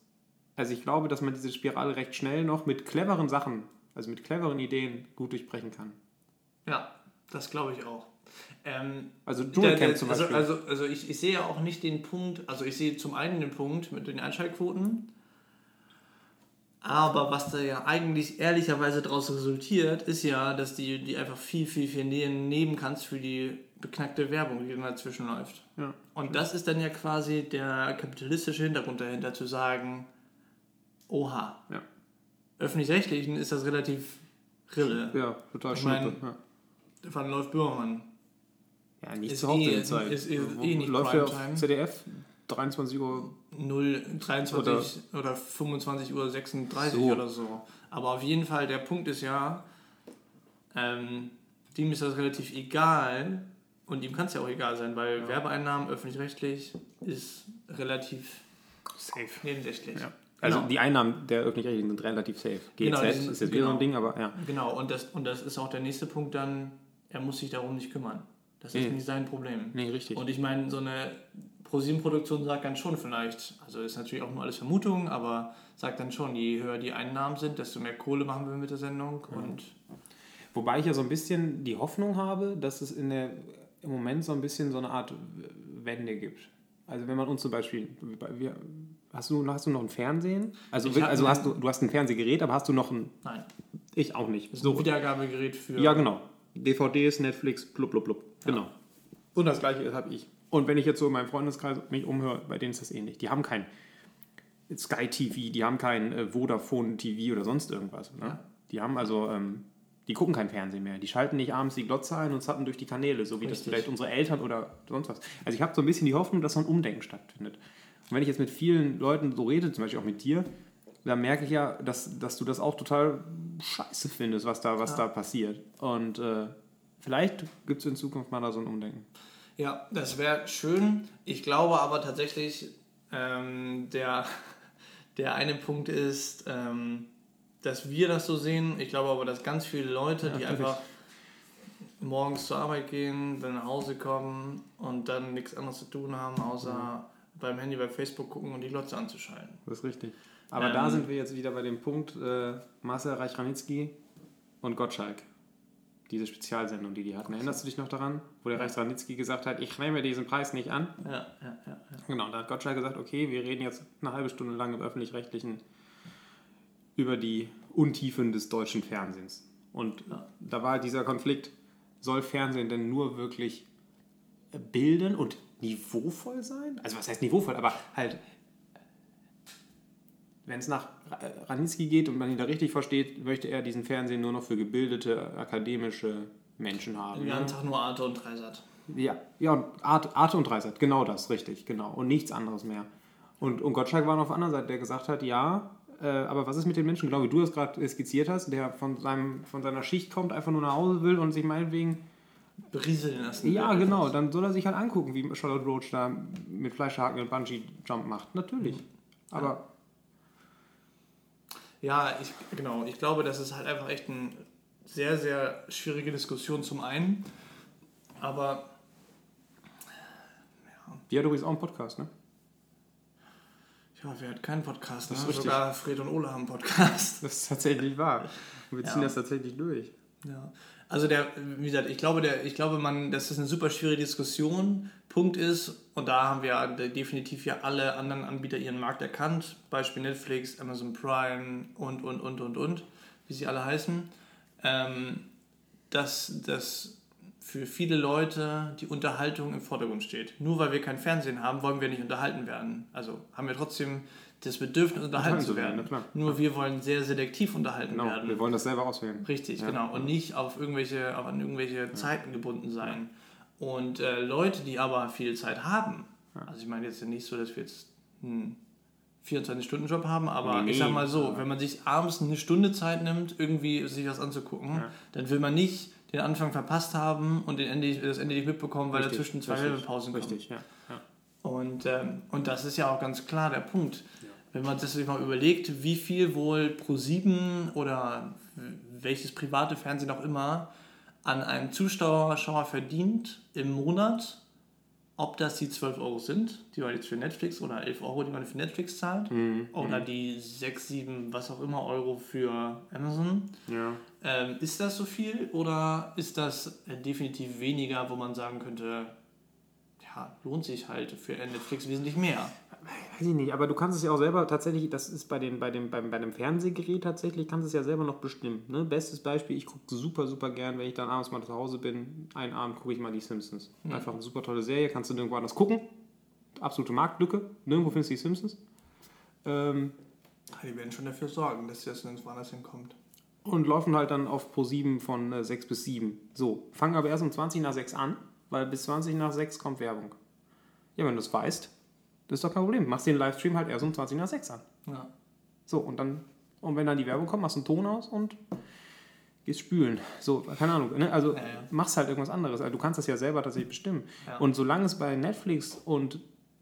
Also ich glaube, dass man diese Spirale recht schnell noch mit cleveren Sachen, also mit cleveren Ideen gut durchbrechen kann. Ja, das glaube ich auch. Ähm, Also Dschungelcamp zum also, Beispiel. also, also ich, ich sehe ja auch nicht den Punkt, also ich sehe zum einen den Punkt mit den Einschaltquoten, aber was da ja eigentlich ehrlicherweise daraus resultiert, ist ja, dass die, die einfach viel, viel, viel Nähe nehmen kannst für die beknackte Werbung, die dann dazwischen läuft. ja. Und das ist dann ja quasi der kapitalistische Hintergrund dahinter, zu sagen, oha, Ja. Öffentlich-rechtlichen ist das relativ Rille. ja, total Ich schnuppe. mein, ja. Van Läuft Böhmermann. ja, nicht ist zur eh- Hauptsendezeit. ist eh- Wo- eh nicht Läuft ja auf. ZDF 23 Uhr. 0, 23 oder, 25 Uhr 36 So. oder so. Aber auf jeden Fall, der Punkt ist ja, ähm, dem ist das relativ egal und ihm kann es ja auch egal sein, weil Ja. Werbeeinnahmen öffentlich-rechtlich ist relativ Safe. nebensächlich. Ja. Also Genau. die Einnahmen der öffentlich-rechtlichen sind relativ safe. GZ Genau, die sind- ist jetzt wieder so ein genau. Ding, aber ja. Genau, und das, und das ist auch der nächste Punkt dann, er muss sich darum nicht kümmern. Das ist Nee. nicht sein Problem. Nee, richtig. Und ich meine, so eine ProSieben-Produktion sagt dann schon vielleicht, also ist natürlich auch nur alles Vermutung, aber sagt dann schon, je höher die Einnahmen sind, desto mehr Kohle machen wir mit der Sendung. Und Wobei ich ja so ein bisschen die Hoffnung habe, dass es in der, im Moment so ein bisschen so eine Art Wende gibt. Also wenn man uns zum Beispiel, wir, hast, du, hast du noch ein Fernsehen? Also, Ich also hast du, du hast ein Fernsehgerät, aber hast du noch ein, nein, ich auch nicht. das ist ein Wiedergabegerät für. Ja, genau. DVDs, Netflix, blub, blub, blub. Genau. Und das gleiche habe ich. Und wenn ich jetzt so in meinem Freundeskreis mich umhöre, bei denen ist das ähnlich. Die haben kein Sky TV, die haben kein äh, Vodafone TV oder sonst irgendwas. Ne? Ja. Die haben also, ähm, die gucken kein Fernsehen mehr. Die schalten nicht abends die Glotze ein und zappen durch die Kanäle, so wie das Richtig. vielleicht unsere Eltern oder sonst was. Also ich habe so ein bisschen die Hoffnung, dass so ein Umdenken stattfindet. Und wenn ich jetzt mit vielen Leuten so rede, zum Beispiel auch mit dir, dann merke ich ja, dass, dass du das auch total scheiße findest, was da, was Ja. da passiert. Und äh, vielleicht gibt es in Zukunft mal da so ein Umdenken. Ja, das wäre schön. Ich glaube aber tatsächlich, ähm, der, der eine Punkt ist, ähm, dass wir das so sehen. Ich glaube aber, dass ganz viele Leute, Ja, die einfach morgens zur Arbeit gehen, dann nach Hause kommen und dann nichts anderes zu tun haben, außer beim Handy bei Facebook gucken und die Glotze anzuschalten. Das ist richtig. Aber Ähm, da sind wir jetzt wieder bei dem Punkt äh, Marcel Reich-Ranitzky und Gottschalk. Diese Spezialsendung, die die hatten. Erinnerst du dich noch daran? Wo der Reich-Ranitzky gesagt hat, ich nehme diesen Preis nicht an. Ja, ja, ja. ja. Genau, da hat Gottschalk gesagt, okay, wir reden jetzt eine halbe Stunde lang im Öffentlich-Rechtlichen über die Untiefen des deutschen Fernsehens. Und Ja. da war dieser Konflikt, soll Fernsehen denn nur wirklich bilden und niveauvoll sein? Also was heißt niveauvoll, aber halt, wenn es nach Ra- Ranitzky geht und man ihn da richtig versteht, möchte er diesen Fernsehen nur noch für gebildete, akademische Menschen haben. Den ganzen Tag nur Arte und Dreisat. Ja, ja und Art, Arte und Dreisat, genau das, richtig, genau. Und nichts anderes mehr. Und, und Gottschalk war noch auf der anderen Seite, der gesagt hat, ja, äh, aber was ist mit den Menschen, genau wie du es gerade skizziert hast, der von, seinem, von seiner Schicht kommt, einfach nur nach Hause will und sich meinetwegen berieseln lassen. Ja, genau. Dann soll er sich halt angucken, wie Charlotte Roach da mit Fleischhaken und Bungee-Jump macht. Natürlich. Aber Ja, ich, genau. Ich glaube, das ist halt einfach echt eine sehr, sehr schwierige Diskussion zum einen. Aber die hat übrigens auch einen Podcast, ne? ja, wer hat keinen Podcast? Das Ne? ist richtig. Sogar Fred und Ola haben einen Podcast. Das ist tatsächlich wahr. Und wir ziehen Ja. das tatsächlich durch. Ja. Also der, wie gesagt, ich glaube, der, ich glaube, man, das ist eine super schwierige Diskussion. Punkt ist, und da haben wir definitiv ja alle anderen Anbieter ihren Markt erkannt, Beispiel Netflix, Amazon Prime und und und und und, wie sie alle heißen, ähm, dass das für viele Leute die Unterhaltung im Vordergrund steht. Nur weil wir kein Fernsehen haben, wollen wir nicht unterhalten werden. Also haben wir trotzdem das Bedürfnis, unterhalten zu werden. na klar. Nur wir wollen sehr selektiv unterhalten Genau, werden. wir wollen das selber auswählen. Richtig, Ja. genau. Und nicht auf irgendwelche, auf an irgendwelche Zeiten gebunden sein. Und äh, Leute, die aber viel Zeit haben, also ich meine jetzt nicht so, dass wir jetzt einen 24-Stunden-Job haben, aber Nee, ich sag mal so, wenn man sich abends eine Stunde Zeit nimmt, irgendwie sich was anzugucken, dann will man nicht den Anfang verpasst haben und den Ende, das Ende nicht mitbekommen, weil Richtig, dazwischen zwei Werbepausen kommen. Richtig, ja. Ja. Und, ähm, und das ist ja auch ganz klar der Punkt. Wenn man das sich mal überlegt, wie viel wohl Pro7 oder welches private Fernsehen auch immer an einem Zuschauer Schauer verdient im Monat, ob das die 12 Euro sind, die man jetzt für Netflix oder 11 Euro, die man für Netflix zahlt, Mhm. oder die 6, 7, was auch immer Euro für Amazon. ja. Ähm, ist das so viel oder ist das definitiv weniger, wo man sagen könnte, ja, lohnt sich halt für Netflix wesentlich mehr? Weiß ich nicht, aber du kannst es ja auch selber tatsächlich, das ist bei, den, bei, dem, beim, bei dem Fernsehgerät tatsächlich, kannst du es ja selber noch bestimmen. Ne? Bestes Beispiel, ich gucke super, super gern, wenn ich dann abends mal zu Hause bin, einen Abend gucke ich mal die Simpsons. Einfach eine super tolle Serie, kannst du nirgendwo anders gucken. Absolute Marktlücke, nirgendwo findest du die Simpsons. Ähm, Die werden schon dafür sorgen, dass das nirgendwo anders hinkommt. und laufen halt dann auf Pro 7 von äh, 6 bis 7. So, fangen aber erst um 20 nach 6 an, weil bis 20 nach 6 kommt Werbung. Ja, wenn du das weißt, das ist doch kein Problem. Machst den Livestream halt erst um 20 nach 6 an. Ja. So, und dann, und wenn dann die Werbung kommt, machst du einen Ton aus und gehst spülen. So, keine Ahnung. Ne? Also Ja, ja. machst halt irgendwas anderes. Also, du kannst das ja selber tatsächlich bestimmen. Ja. Und solange es bei Netflix und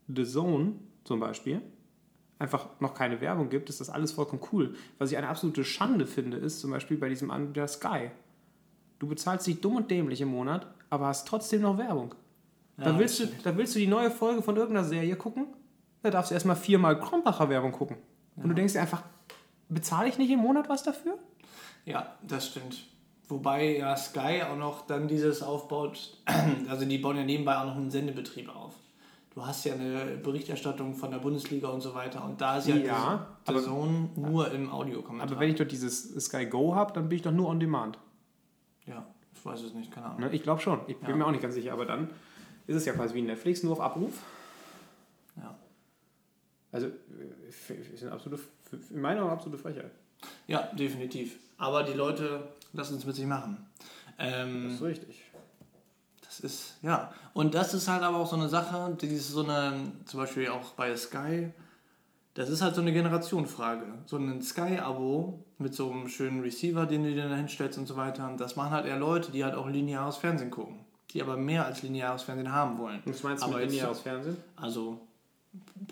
The Zone zum Beispiel einfach noch keine Werbung gibt, ist das alles vollkommen cool. Was ich eine absolute Schande finde, ist zum Beispiel bei diesem Anbieter Sky. Du bezahlst dich dumm und dämlich im Monat, aber hast trotzdem noch Werbung. Ja, da, willst du, da willst du die neue Folge von irgendeiner Serie gucken, da darfst du erstmal viermal Krombacher Werbung gucken. Und du denkst dir einfach, bezahle ich nicht im Monat was dafür? Ja, das stimmt. Wobei ja Sky auch noch dann dieses aufbaut, also die bauen ja nebenbei auch noch einen Sendebetrieb auf. Du hast ja eine Berichterstattung von der Bundesliga und so weiter und da ist ja, Ja, der aber- Zone nur im Audiokommentar. Aber wenn ich dort dieses Sky Go habe, dann bin ich doch nur on demand. ja, ich weiß es nicht, keine Ahnung. Ne? Ich glaube schon. Ich bin Ja. mir auch nicht ganz sicher, aber dann ist es ja quasi wie Netflix, nur auf Abruf. Ja. Also, äh, ist eine absolute, in meiner Augen absolute Frechheit. ja, definitiv. Aber die Leute lassen es mit sich machen. Ähm, Das ist richtig. Das ist, ja. Und das ist halt aber auch so eine Sache, die ist so eine, zum Beispiel auch bei Sky, das ist halt so eine Generationenfrage. So ein Sky-Abo mit so einem schönen Receiver, den du dir da hinstellst und so weiter, das machen halt eher Leute, die halt auch lineares Fernsehen gucken. Die aber mehr als lineares Fernsehen haben wollen. Was meinst du Aber mit lineares Fernsehen? Also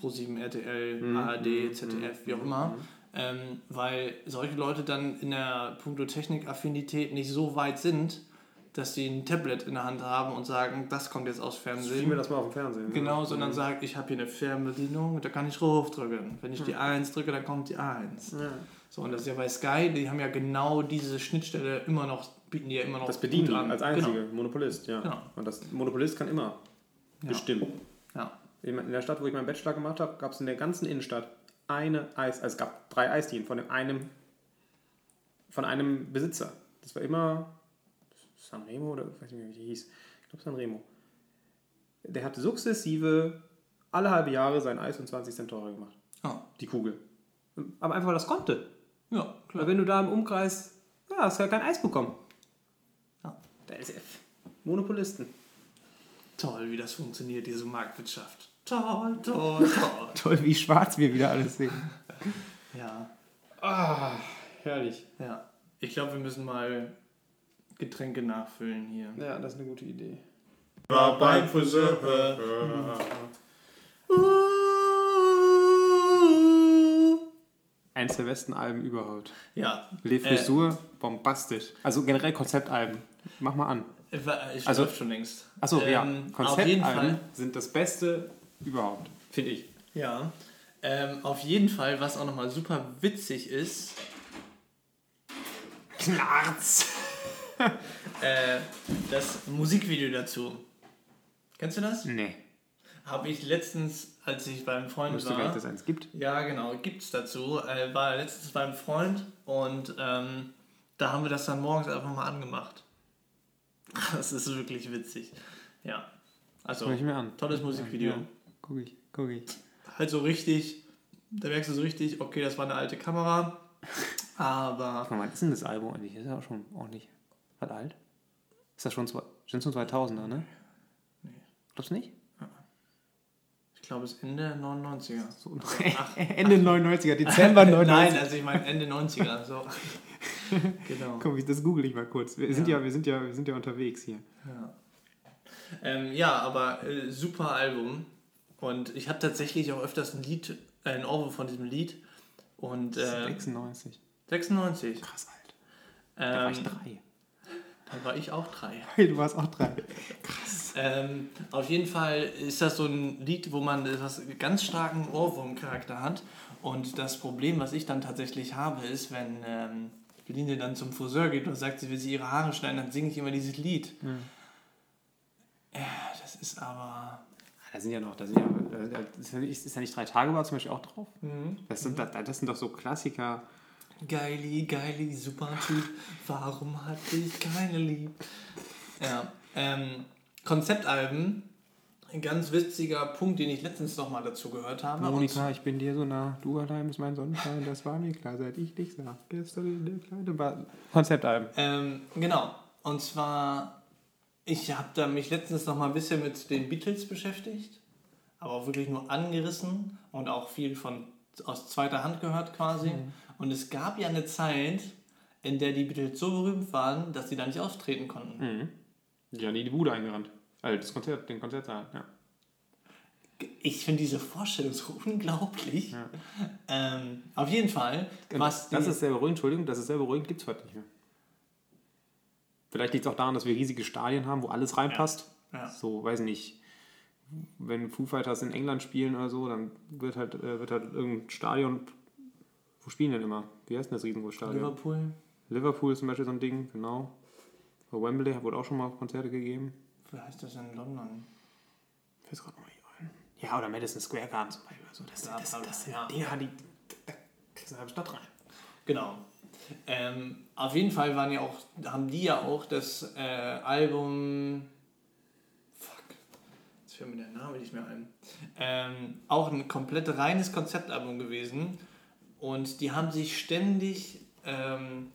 Pro7, RTL, Mhm, ARD, ZDF, wie auch immer. Ähm, weil solche Leute dann in der Punkto Technik-Affinität nicht so weit sind, dass sie ein Tablet in der Hand haben und sagen, das kommt jetzt aus Spielen wir Fernsehen. das mal auf dem Fernsehen. Genau, sondern sagt, ich habe hier eine Fernbedienung da kann ich draufdrücken. Wenn ich die 1 drücke, dann kommt die 1. Ja. So, und das ist ja bei Sky, die haben ja genau diese Schnittstelle immer noch, bieten die ja immer noch Das bedienen die als einzige. Monopolist, ja. Genau. Und das Monopolist kann immer Ja. bestimmen. Genau. Ja. In in der Stadt, wo ich meinen Bachelor gemacht habe, gab es in der ganzen Innenstadt eine Eis, also es gab drei Eisdielen von dem einem, von einem Besitzer. Das war immer Sanremo oder ich weiß nicht mehr, wie die hieß. Ich glaube Sanremo. Der hat sukzessive alle halbe Jahre sein Eis um 20 Cent teurer gemacht. Ja. Die Kugel. Aber einfach, weil das konnte. ja, klar. Weil wenn du da im Umkreis, ja, hast du ja kein Eis bekommen. Ja. Da ist Monopolisten. Toll, wie das funktioniert, diese Marktwirtschaft. Toll, toll, toll. Toll, wie schwarz wir wieder alles sehen. ja, Ah, herrlich. ja. Ich glaube, wir müssen mal Getränke nachfüllen hier. Ja, das ist eine gute Idee. War beim Friseur. Eins der besten Alben überhaupt. Ja. Le Äh, Frisur, bombastisch. Also generell Konzeptalben. Mach mal an. Ich Also- also, läuft schon längst. Achso, ja. Ähm, auf jeden Konzeptalben Fall. sind das Beste überhaupt. Finde ich. Ja. Ähm, auf jeden Fall, was auch nochmal super witzig ist, Knarz! äh, das Musikvideo dazu. Kennst du das? Nee. Habe ich letztens, als ich beim Freund Wusste gar nicht, war. dass es eins gibt. Ja, genau, gibt's dazu. Äh, war letztens beim Freund und ähm, da haben wir das dann morgens einfach mal angemacht. Das ist wirklich witzig. Ja. Also, Guck ich mir an. tolles Musikvideo. Ja, guck ich, guck ich. Halt so richtig, da merkst du so richtig, okay, das war eine alte Kamera, aber Guck mal, wann ist denn das Album eigentlich? Ist ja auch schon ordentlich. Was alt? Ist das schon, zwei, sind schon 2000er, ne? Nee. Glaubst du nicht? ich glaube, es ist Ende 99er. So, Ende 99er, Dezember 99er. Nein, also ich meine Ende 90er. So. genau. Komm, das google ich mal kurz. Wir sind Ja. ja, wir sind ja, wir sind ja unterwegs hier. Ja, ähm, ja aber äh, super Album. Und ich habe tatsächlich auch öfters ein Lied, äh, ein Ohrwurm von diesem Lied. Und äh, 96. 96. Krass alt. Da war Ähm, ich drei. Da war ich auch drei. Hey, du warst auch drei. Ähm, auf jeden Fall ist das so ein Lied, wo man etwas ganz starken Ohrwurmcharakter hat. Und das Problem, was ich dann tatsächlich habe, ist, wenn ähm, Beline dann zum Friseur geht und sagt, sie will sich ihre Haare schneiden, dann singe ich immer dieses Lied. Ja, das ist aber. Da sind ja noch, da sind ja, da ist ja nicht, ist ja nicht drei Tage war zum Beispiel auch drauf. Mhm. Das sind, das, das sind doch so Klassiker. Geili, geili, super Typ. Warum hat dich keine lieb? Ja, ähm, Konzeptalben. Ein ganz witziger Punkt, den ich letztens noch mal dazu gehört habe. Monika, ich bin dir so nah. Du allein bist mein Sonnenschein. Das war mir klar, seit ich dich sah. Gestern in der kleine Bar. Konzeptalben. Ähm, genau. Und zwar, ich habe da mich letztens noch mal ein bisschen mit den Beatles beschäftigt, aber auch wirklich nur angerissen und auch viel von aus zweiter Hand gehört quasi. Und es gab ja eine Zeit, in der die Beatles so berühmt waren, dass sie da nicht auftreten konnten. Mhm. Ja, nie die Bude eingerannt. Also das Konzert, den Konzertsaal, ja. Ich finde diese Vorstellung so unglaublich. Ja. Ähm, auf jeden Fall, was das die- ist sehr beruhigend, Entschuldigung, das ist sehr beruhigend, gibt es heute nicht mehr. Vielleicht liegt es auch daran, dass wir riesige Stadien haben, wo alles reinpasst. Ja. So, weiß nicht, wenn Foo Fighters in England spielen oder so, dann wird halt, äh, wird halt irgendein Stadion, wo spielen denn immer? Wie heißt denn das riesengroße Stadion? Liverpool. Liverpool ist zum Beispiel so ein Ding, genau. Bei Wembley wurde auch schon mal Konzerte gegeben. Wie heißt das in London? Ich weiß gerade noch nicht ein. Ja, oder Madison Square Garden zum Beispiel. Also das, Ja, das, das, das ja. Dinger, die, da kriegst du eine halbe Stadt rein. Genau. Ähm, auf jeden Fall waren ja auch, haben die ja auch das äh, Album. Fuck. Jetzt fällt mir der Name nicht mehr ein. Ähm, auch ein komplett reines Konzeptalbum gewesen. Und die haben sich ständig ähm,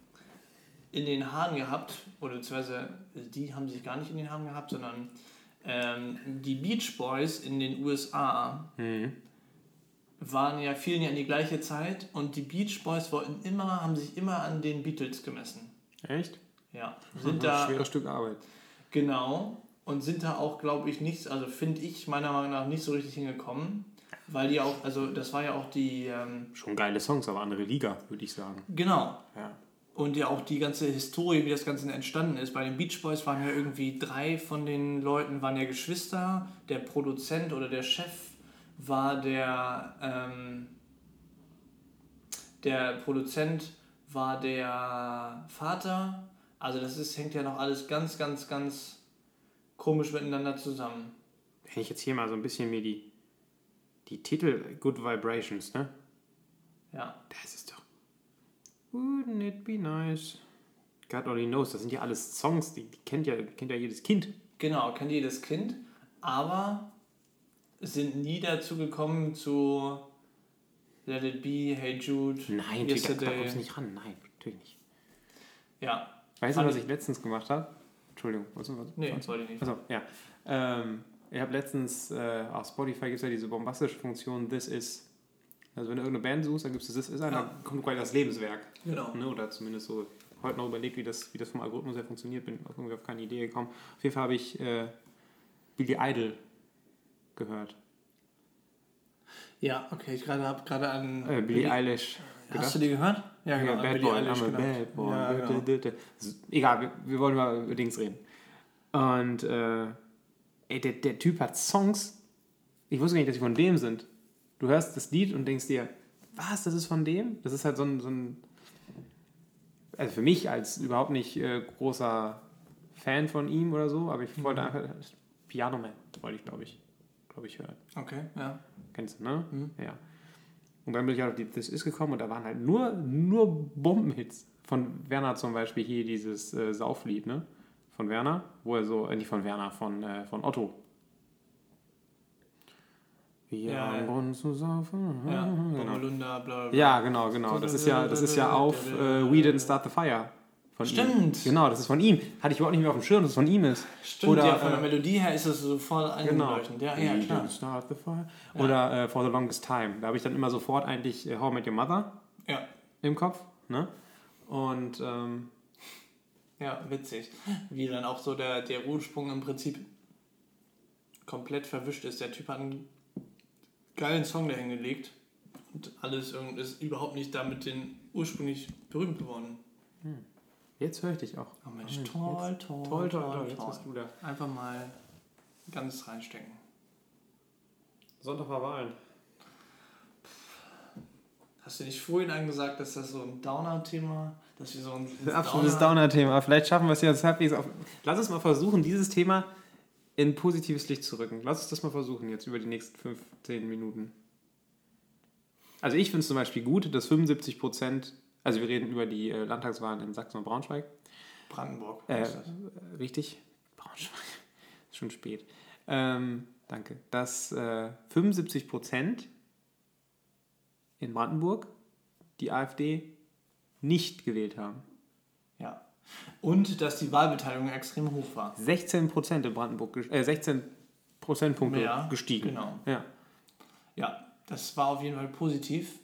in den Haaren gehabt, oder beziehungsweise die haben sich gar nicht in den Haaren gehabt, sondern ähm, die Beach Boys in den USA waren ja, fielen ja in die gleiche Zeit und die Beach Boys wollten immer, haben sich immer an den Beatles gemessen. Echt? Ja, Sind sind ein da, schweres Stück Arbeit. genau, und sind da auch, glaube ich, nicht, also finde ich meiner Meinung nach nicht so richtig hingekommen, weil die auch, also das war ja auch die, ähm, Schon geile Songs, aber andere Liga, würde ich sagen. genau, Ja. und ja auch die ganze Historie, wie das Ganze entstanden ist. Bei den Beach Boys waren ja irgendwie drei von den Leuten waren ja Geschwister. Der Produzent oder der Chef war der ähm, der Produzent war der Vater. Also das ist, hängt ja noch alles ganz, ganz, ganz komisch miteinander zusammen. Wenn ich jetzt hier mal so ein bisschen mir die, die Titel Good Vibrations, ne? Ja. Das ist doch. Wouldn't it be nice? God only knows, das sind ja alles Songs, die, die kennt, ja, kennt ja jedes Kind. Genau, kennt jedes Kind, aber sind nie dazu gekommen zu Let It Be, Hey Jude, Nein, natürlich, da, da Yesterday. kommst du nicht ran. Nein, natürlich nicht. Ja, Weißt du, was ich letztens gemacht habe? Entschuldigung, was, was, nee, was? wollte ich nicht. Also, ja. Ähm, ich habe letztens, äh, auf Spotify gibt es ja diese bombastische Funktion This Is. Also wenn du irgendeine Band suchst, dann gibst du This Is ein, Ja. dann kommt quasi das Lebenswerk. Genau. Ne? Oder zumindest so heute noch überlegt, wie das, wie das vom Algorithmus her funktioniert, bin irgendwie auf keine Idee gekommen. Auf jeden Fall habe ich äh, Billy Idol gehört. Ja, okay, ich gerade habe gerade an. Äh, Billie Eilish. Hast du die gehört? Ja, an Bad Billie Boy, Eilish. Bad Boy. Ja, genau. Egal, wir, wir wollen mal über Dings reden. Und äh, ey, der, der Typ hat Songs, ich wusste gar nicht, dass sie von dem sind. Du hörst das Lied und denkst dir, was, das ist von dem? Das ist halt so ein, so ein also für mich als überhaupt nicht äh, großer Fan von ihm oder so, aber ich wollte einfach, Piano Man wollte ich, glaube ich, glaube ich, hören. Okay, ja. Kennst du, ne? Mhm. Ja. Und dann bin ich halt auf die This Is gekommen und da waren halt nur, nur Bombenhits. Von Werner zum Beispiel hier dieses äh, Sauflied, ne? Von Werner, wo er so, äh, nicht von Werner, von, äh, von Otto. Wir Ja, haben ja. Grund zu saufen. Ja, genau. Bommelunda, bla, bla. Ja, genau, genau. Das ist ja, das ist ja auf äh, We Didn't Start the Fire. Von Stimmt. Ihm. Genau, das ist von ihm. Hatte ich überhaupt nicht mehr auf dem Schirm, dass es von ihm ist. Stimmt, Oder, ja, von der äh, Melodie her ist es so voll Genau. einleuchtend. Ja, ja, We klar. Didn't Start the Fire. Oder äh, For the Longest Time. Da habe ich dann immer sofort eigentlich äh, How I Met Your Mother Ja, im Kopf. Ne? Und ähm, ja, witzig. Wie dann auch so der, der Ursprung im Prinzip komplett verwischt ist. Der Typ hat einen geilen Song dahin gelegt und alles ist überhaupt nicht damit den ursprünglich berühmt geworden. jetzt höre ich dich auch. Oh Mensch, Mensch, toll, toll, Toll, toll, toll, toll. Jetzt bist du da. Einfach mal ganz reinstecken. Sonntag war Wahlen. Hast du nicht vorhin angesagt, dass das so ein Downer-Thema, dass wir so ein Ein absolutes Downer-Thema. Vielleicht schaffen wir es jetzt halbwegs auf. Lass uns mal versuchen, dieses Thema in positives Licht zu rücken. Lass uns das mal versuchen jetzt über die nächsten 15 Minuten. Also ich finde es zum Beispiel gut, dass 75 Prozent, also wir reden über die äh, Landtagswahlen in Sachsen und Braunschweig. Brandenburg. Äh, ist das. richtig? Braunschweig. Ist schon spät. Ähm, danke. Dass äh, 75 Prozent in Brandenburg die AfD nicht gewählt haben. Ja. Und dass die Wahlbeteiligung extrem hoch war. 16 Prozent in Brandenburg, äh, 16 Prozentpunkte Mehr, gestiegen. genau. Ja. Ja, das war auf jeden Fall positiv.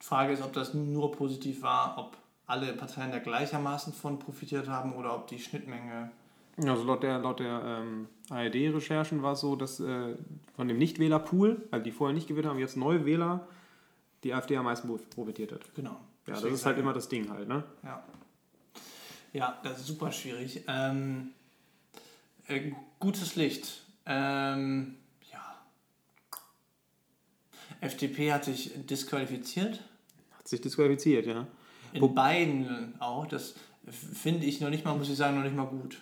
Die Frage ist, ob das nur positiv war, ob alle Parteien da gleichermaßen von profitiert haben oder ob die Schnittmenge. Also laut der, laut der ähm, ARD-Recherchen war es so, dass äh, von dem Nichtwählerpool, also die vorher nicht gewählt haben, jetzt Neuwähler, die AfD am meisten profitiert hat. Genau. Ja, das ist halt immer das Ding halt, ne? Ja. Ja, das ist super schwierig. Ähm, äh, gutes Licht. Ähm, ja. FDP hat sich disqualifiziert. Hat sich disqualifiziert, ja. In Wo- beiden auch. Das finde ich noch nicht mal, muss ich sagen, noch nicht mal gut.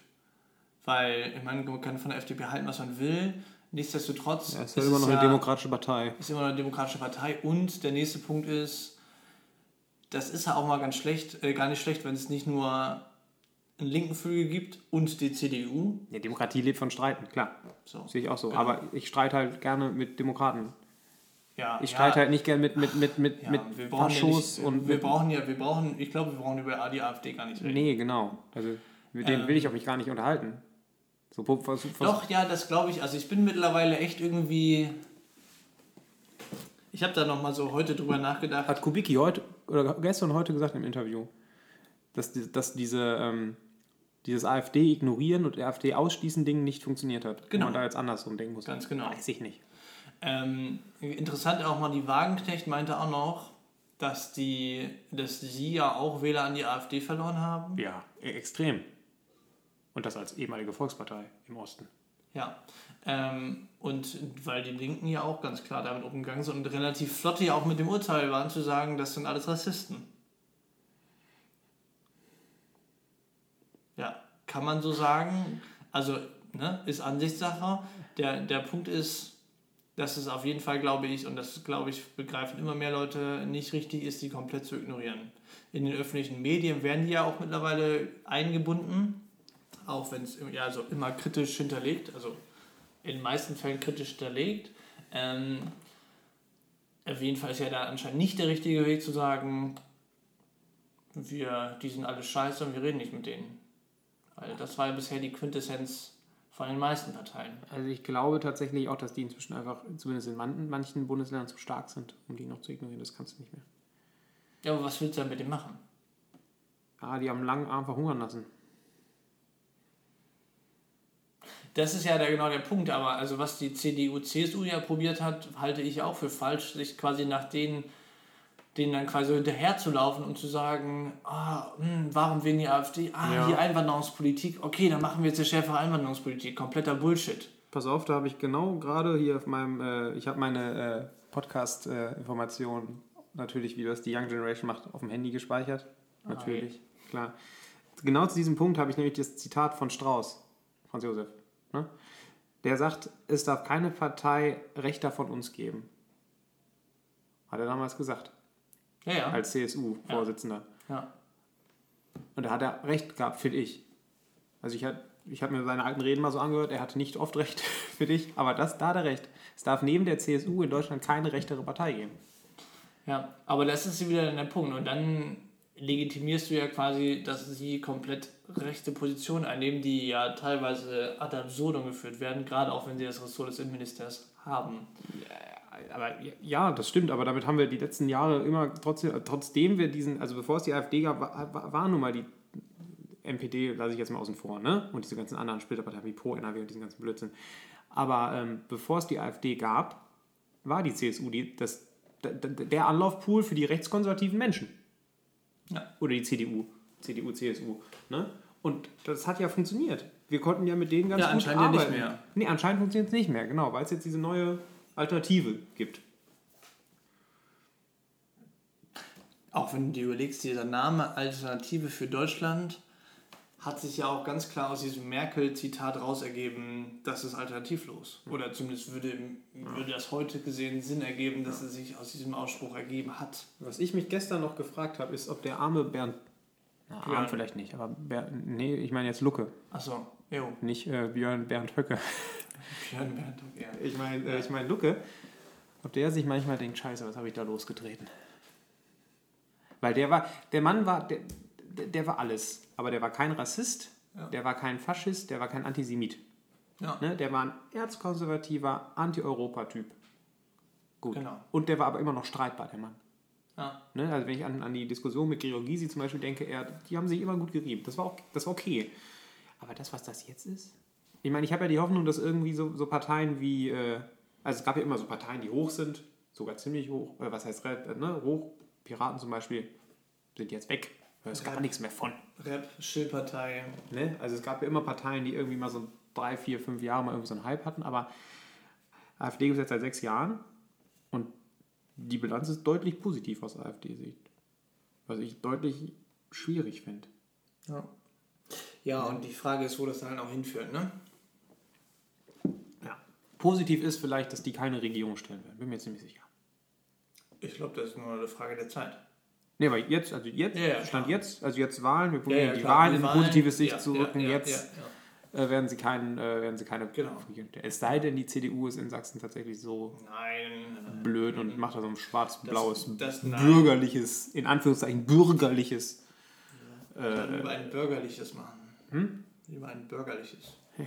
Weil, ich meine, man kann von der FDP halten, was man will. Nichtsdestotrotz Ja, ist halt immer noch eine ja, demokratische Partei. ist immer noch eine demokratische Partei. Und der nächste Punkt ist, das ist ja auch mal ganz schlecht, äh, gar nicht schlecht, wenn es nicht nur einen linken Flügel gibt und die CDU. Ja, Demokratie lebt von Streiten, klar. So. Sehe ich auch so. Genau. Aber ich streite halt gerne mit Demokraten. Ja, Ich ja, streite halt nicht gerne mit, mit, mit, mit, ja, mit wir brauchen ja Faschos nicht, und wir brauchen ja, wir brauchen, ich glaube, wir brauchen über die AfD gar nicht reden. Nee, genau. Also mit denen Ähm. will ich auch mich gar nicht unterhalten. So, vers- vers- Doch, ja, das glaube ich. Also ich bin mittlerweile echt irgendwie. Ich habe da noch mal so heute drüber nachgedacht. Hat Kubicki heute oder gestern heute gesagt im Interview, dass, dass diese, ähm, dieses AfD ignorieren und AfD ausschließen Ding nicht funktioniert hat. Genau. Und man da jetzt andersrum denken muss. Ganz genau. Weiß ich nicht. Ähm, interessant auch mal, die Wagenknecht meinte auch noch, dass, die, dass sie ja auch Wähler an die AfD verloren haben. Ja, e- extrem. Und das als ehemalige Volkspartei im Osten. Ja. Ähm, und weil die Linken ja auch ganz klar damit umgegangen sind und relativ flott ja auch mit dem Urteil waren, zu sagen, das sind alles Rassisten. Ja, kann man so sagen. Also, ne, ist Ansichtssache. Der, der Punkt ist, dass es auf jeden Fall, glaube ich, und das, glaube ich, begreifen immer mehr Leute, nicht richtig ist, die komplett zu ignorieren. In den öffentlichen Medien werden die ja auch mittlerweile eingebunden, auch wenn es ja, also immer kritisch hinterlegt, also in den meisten Fällen kritisch hinterlegt. Ähm, auf jeden Fall ist ja da anscheinend nicht der richtige Weg zu sagen, wir, die sind alle scheiße und wir reden nicht mit denen. Weil das war ja bisher die Quintessenz von den meisten Parteien. Also ich glaube tatsächlich auch, dass die inzwischen einfach, zumindest in man, manchen Bundesländern, zu stark sind, um die noch zu ignorieren. Das kannst du nicht mehr. Ja, aber was willst du denn mit dem machen? Ah, die haben langen Arm verhungern lassen. Das ist ja der, genau der Punkt, aber also was die CDU, CSU ja probiert hat, halte ich auch für falsch, sich quasi nach denen, denen dann quasi hinterher zu laufen und zu sagen, ah, hm, warum wegen die AfD? Ah, Ja. die Einwanderungspolitik, okay, dann machen wir jetzt eine schärfere Einwanderungspolitik, kompletter Bullshit. Pass auf, da habe ich genau gerade hier auf meinem, äh, ich habe meine äh, Podcast-Informationen natürlich, wie das die Young Generation macht, auf dem Handy gespeichert. Natürlich, klar. Genau zu diesem Punkt habe ich nämlich das Zitat von Strauß, Franz Josef. Ne? Der sagt, es darf keine Partei Rechter von uns geben. Hat er damals gesagt, Ja, ja. als CSU-Vorsitzender. ja. Und da hat er recht gehabt, finde ich. Also ich habe ich hab mir seine alten Reden mal so angehört, er hatte nicht oft recht, finde ich. Aber das, da hat er recht. Es darf neben der CSU in Deutschland keine rechtere Partei geben. Ja, aber das ist wieder der Punkt. Und dann legitimierst du ja quasi, dass sie komplett rechte Positionen einnehmen, die ja teilweise ad absurdum geführt werden, gerade auch wenn sie das Ressort des Innenministers haben. Aber ja, das stimmt, aber damit haben wir die letzten Jahre immer trotzdem, trotzdem wir diesen, also bevor es die AfD gab, war, war, nun mal die NPD, lasse ich jetzt mal außen vor, ne? Und diese ganzen anderen Splitterparteien wie Pro, NRW und diesen ganzen Blödsinn. Aber ähm, bevor es die AfD gab, war die CSU die, das, der Anlaufpool für die rechtskonservativen Menschen. Ja. Oder die CDU, CDU, CSU. Ne? Und das hat ja funktioniert. Wir konnten ja mit denen ganz Ja, gut anscheinend ja nicht arbeiten. mehr. Nee, anscheinend funktioniert es nicht mehr, genau, weil es jetzt diese neue Alternative gibt. Auch wenn du dir überlegst, dieser Name Alternative für Deutschland hat sich ja auch ganz klar aus diesem Merkel-Zitat raus ergeben, das ist alternativlos. Oder zumindest würde, würde das heute gesehen Sinn ergeben, dass es sich aus diesem Ausspruch ergeben hat. Was ich mich gestern noch gefragt habe, ist, ob der arme Bernd. Na, arm Björn. vielleicht nicht, aber Bernd, nee, ich meine jetzt Lucke, Achso, jo, nicht äh, Björn Bernd Höcke. Björn Bernd, ja. Ich meine äh, ich mein Lucke, ob der sich manchmal denkt, scheiße, was habe ich da losgetreten? Weil der war, der Mann war, der, der- war alles. Aber der war kein Rassist, Ja. der war kein Faschist, der war kein Antisemit. Ja, Ne? Der war ein erzkonservativer Anti-Europa-Typ. Gut. Genau. Und der war aber immer noch streitbar, der Mann. ja. Ne? Also wenn ich an, an die Diskussion mit Gregor zum Beispiel denke, er, die haben sich immer gut gerieben. Das war, auch, das war okay. Aber das, was das jetzt ist? Ich meine, ich habe ja die Hoffnung, dass irgendwie so, so Parteien wie, äh, also es gab ja immer so Parteien, die hoch sind, sogar ziemlich hoch, äh, was heißt ne? hoch, Piraten zum Beispiel, sind jetzt weg. Da ist gar Ja. nichts mehr von. Rap, Schillpartei. Ne? Also es gab ja immer Parteien, die irgendwie mal so drei, vier, fünf Jahre mal irgendwie so einen Hype hatten, aber AfD gibt es jetzt seit sechs Jahren und die Bilanz ist deutlich positiv aus AfD-Sicht. Was ich deutlich schwierig finde. Ja. ja, und die Frage ist, wo das dann auch hinführt, ne? Ja. Positiv ist vielleicht, dass die keine Regierung stellen werden. Bin mir ziemlich sicher. Ich glaube, das ist nur eine Frage der Zeit. Ne, aber jetzt, also jetzt, Ja, ja, Stand klar. jetzt, also jetzt Wahlen, wir probieren die klar, Wahlen die in positives Licht ja, zu ja, rücken. ja, jetzt ja, Äh, werden, sie keinen, äh, werden sie keine Genau. Es sei denn, die CDU ist in Sachsen tatsächlich so ja. Nein. blöd und macht da so ein schwarz-blaues, nein. bürgerliches, in Anführungszeichen bürgerliches. Dann Äh, lieber ein bürgerliches machen. Hm? Lieber ein bürgerliches. Ja.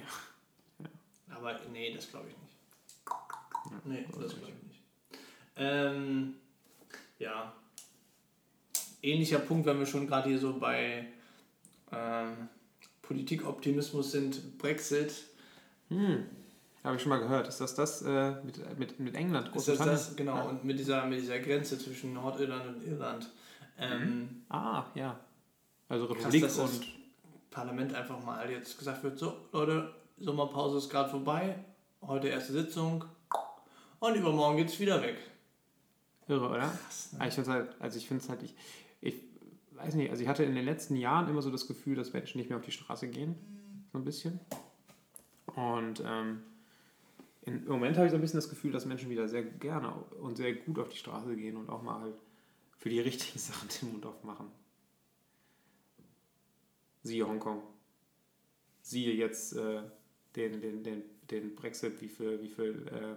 Aber nee, das glaube ich nicht. Nee, das glaube ich nicht. Ähm, ja. Ähnlicher Punkt, wenn wir schon gerade hier so bei ähm, Politikoptimismus sind, Brexit. hm, habe ich schon mal gehört. Ist das das äh, mit, mit, mit England? Ist das das? Genau, und mit dieser, mit dieser Grenze zwischen Nordirland und Irland. Ähm, Ah, ja. Also Krass, Republik das- und. Parlament einfach mal jetzt gesagt wird, so Leute, Sommerpause ist gerade vorbei, heute erste Sitzung und übermorgen geht's wieder weg. Irre, oder? Krass, Ah, Ich finde halt, also ich finde es halt, ich weiß nicht, also ich hatte in den letzten Jahren immer so das Gefühl, dass Menschen nicht mehr auf die Straße gehen. So ein bisschen. Und ähm, im Moment habe ich so ein bisschen das Gefühl, dass Menschen wieder sehr gerne und sehr gut auf die Straße gehen und auch mal halt für die richtigen Sachen den Mund aufmachen. Siehe Hongkong. Siehe jetzt äh, den, den, den, den Brexit, wie viel, wie viel äh,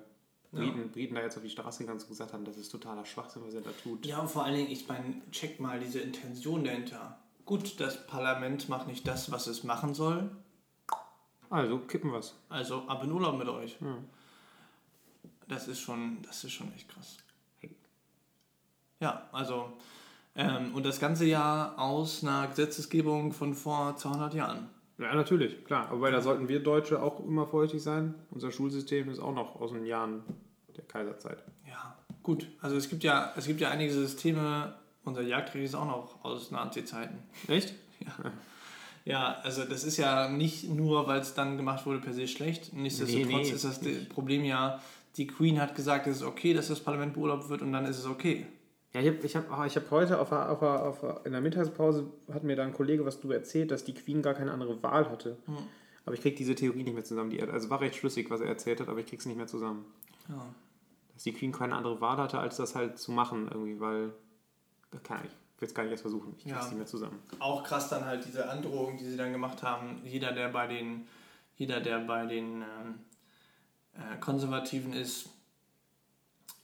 Briten, Briten da jetzt auf die Straße gegangen und gesagt haben, das ist totaler Schwachsinn, was er da tut. Ja, und vor allen Dingen, ich meine, check mal diese Intention dahinter. Gut, das Parlament macht nicht das, was es machen soll, Also kippen wir's. also ab in Urlaub mit euch. Ja. Das ist schon, das ist schon echt krass. Ja, also Ähm, und das ganze Jahr aus einer Gesetzesgebung von vor 200 Jahren. Ja, natürlich, klar. Aber da sollten wir Deutsche auch immer vorsichtig sein. Unser Schulsystem ist auch noch aus den Jahren der Kaiserzeit. Ja, gut. Also es gibt ja, es gibt ja einige Systeme, unser Jagdrecht ist auch noch aus Nazi-Zeiten. Echt? Ja, also das ist ja nicht nur, weil es dann gemacht wurde, per se schlecht. Nichtsdestotrotz Nee, nee, ist das nicht. Problem ja, die Queen hat gesagt, es ist okay, dass das Parlament beurlaubt wird und dann ist es okay. Ja, ich habe ich hab, ah, ich hab heute auf, auf, auf, in der Mittagspause hat mir da ein Kollege was darüber erzählt, dass die Queen gar keine andere Wahl hatte. Aber ich kriege diese Theorie nicht mehr zusammen. Die, also war recht schlüssig, was er erzählt hat, aber ich krieg's nicht mehr zusammen. Ja. Dass die Queen keine andere Wahl hatte, als das halt zu machen irgendwie, weil kann ich, ich will es gar nicht erst versuchen. Ich krieg's Ja. nicht mehr zusammen. Auch krass dann halt diese Androhung, die sie dann gemacht haben. Jeder, der bei den, jeder, der bei den ähm, äh, Konservativen ist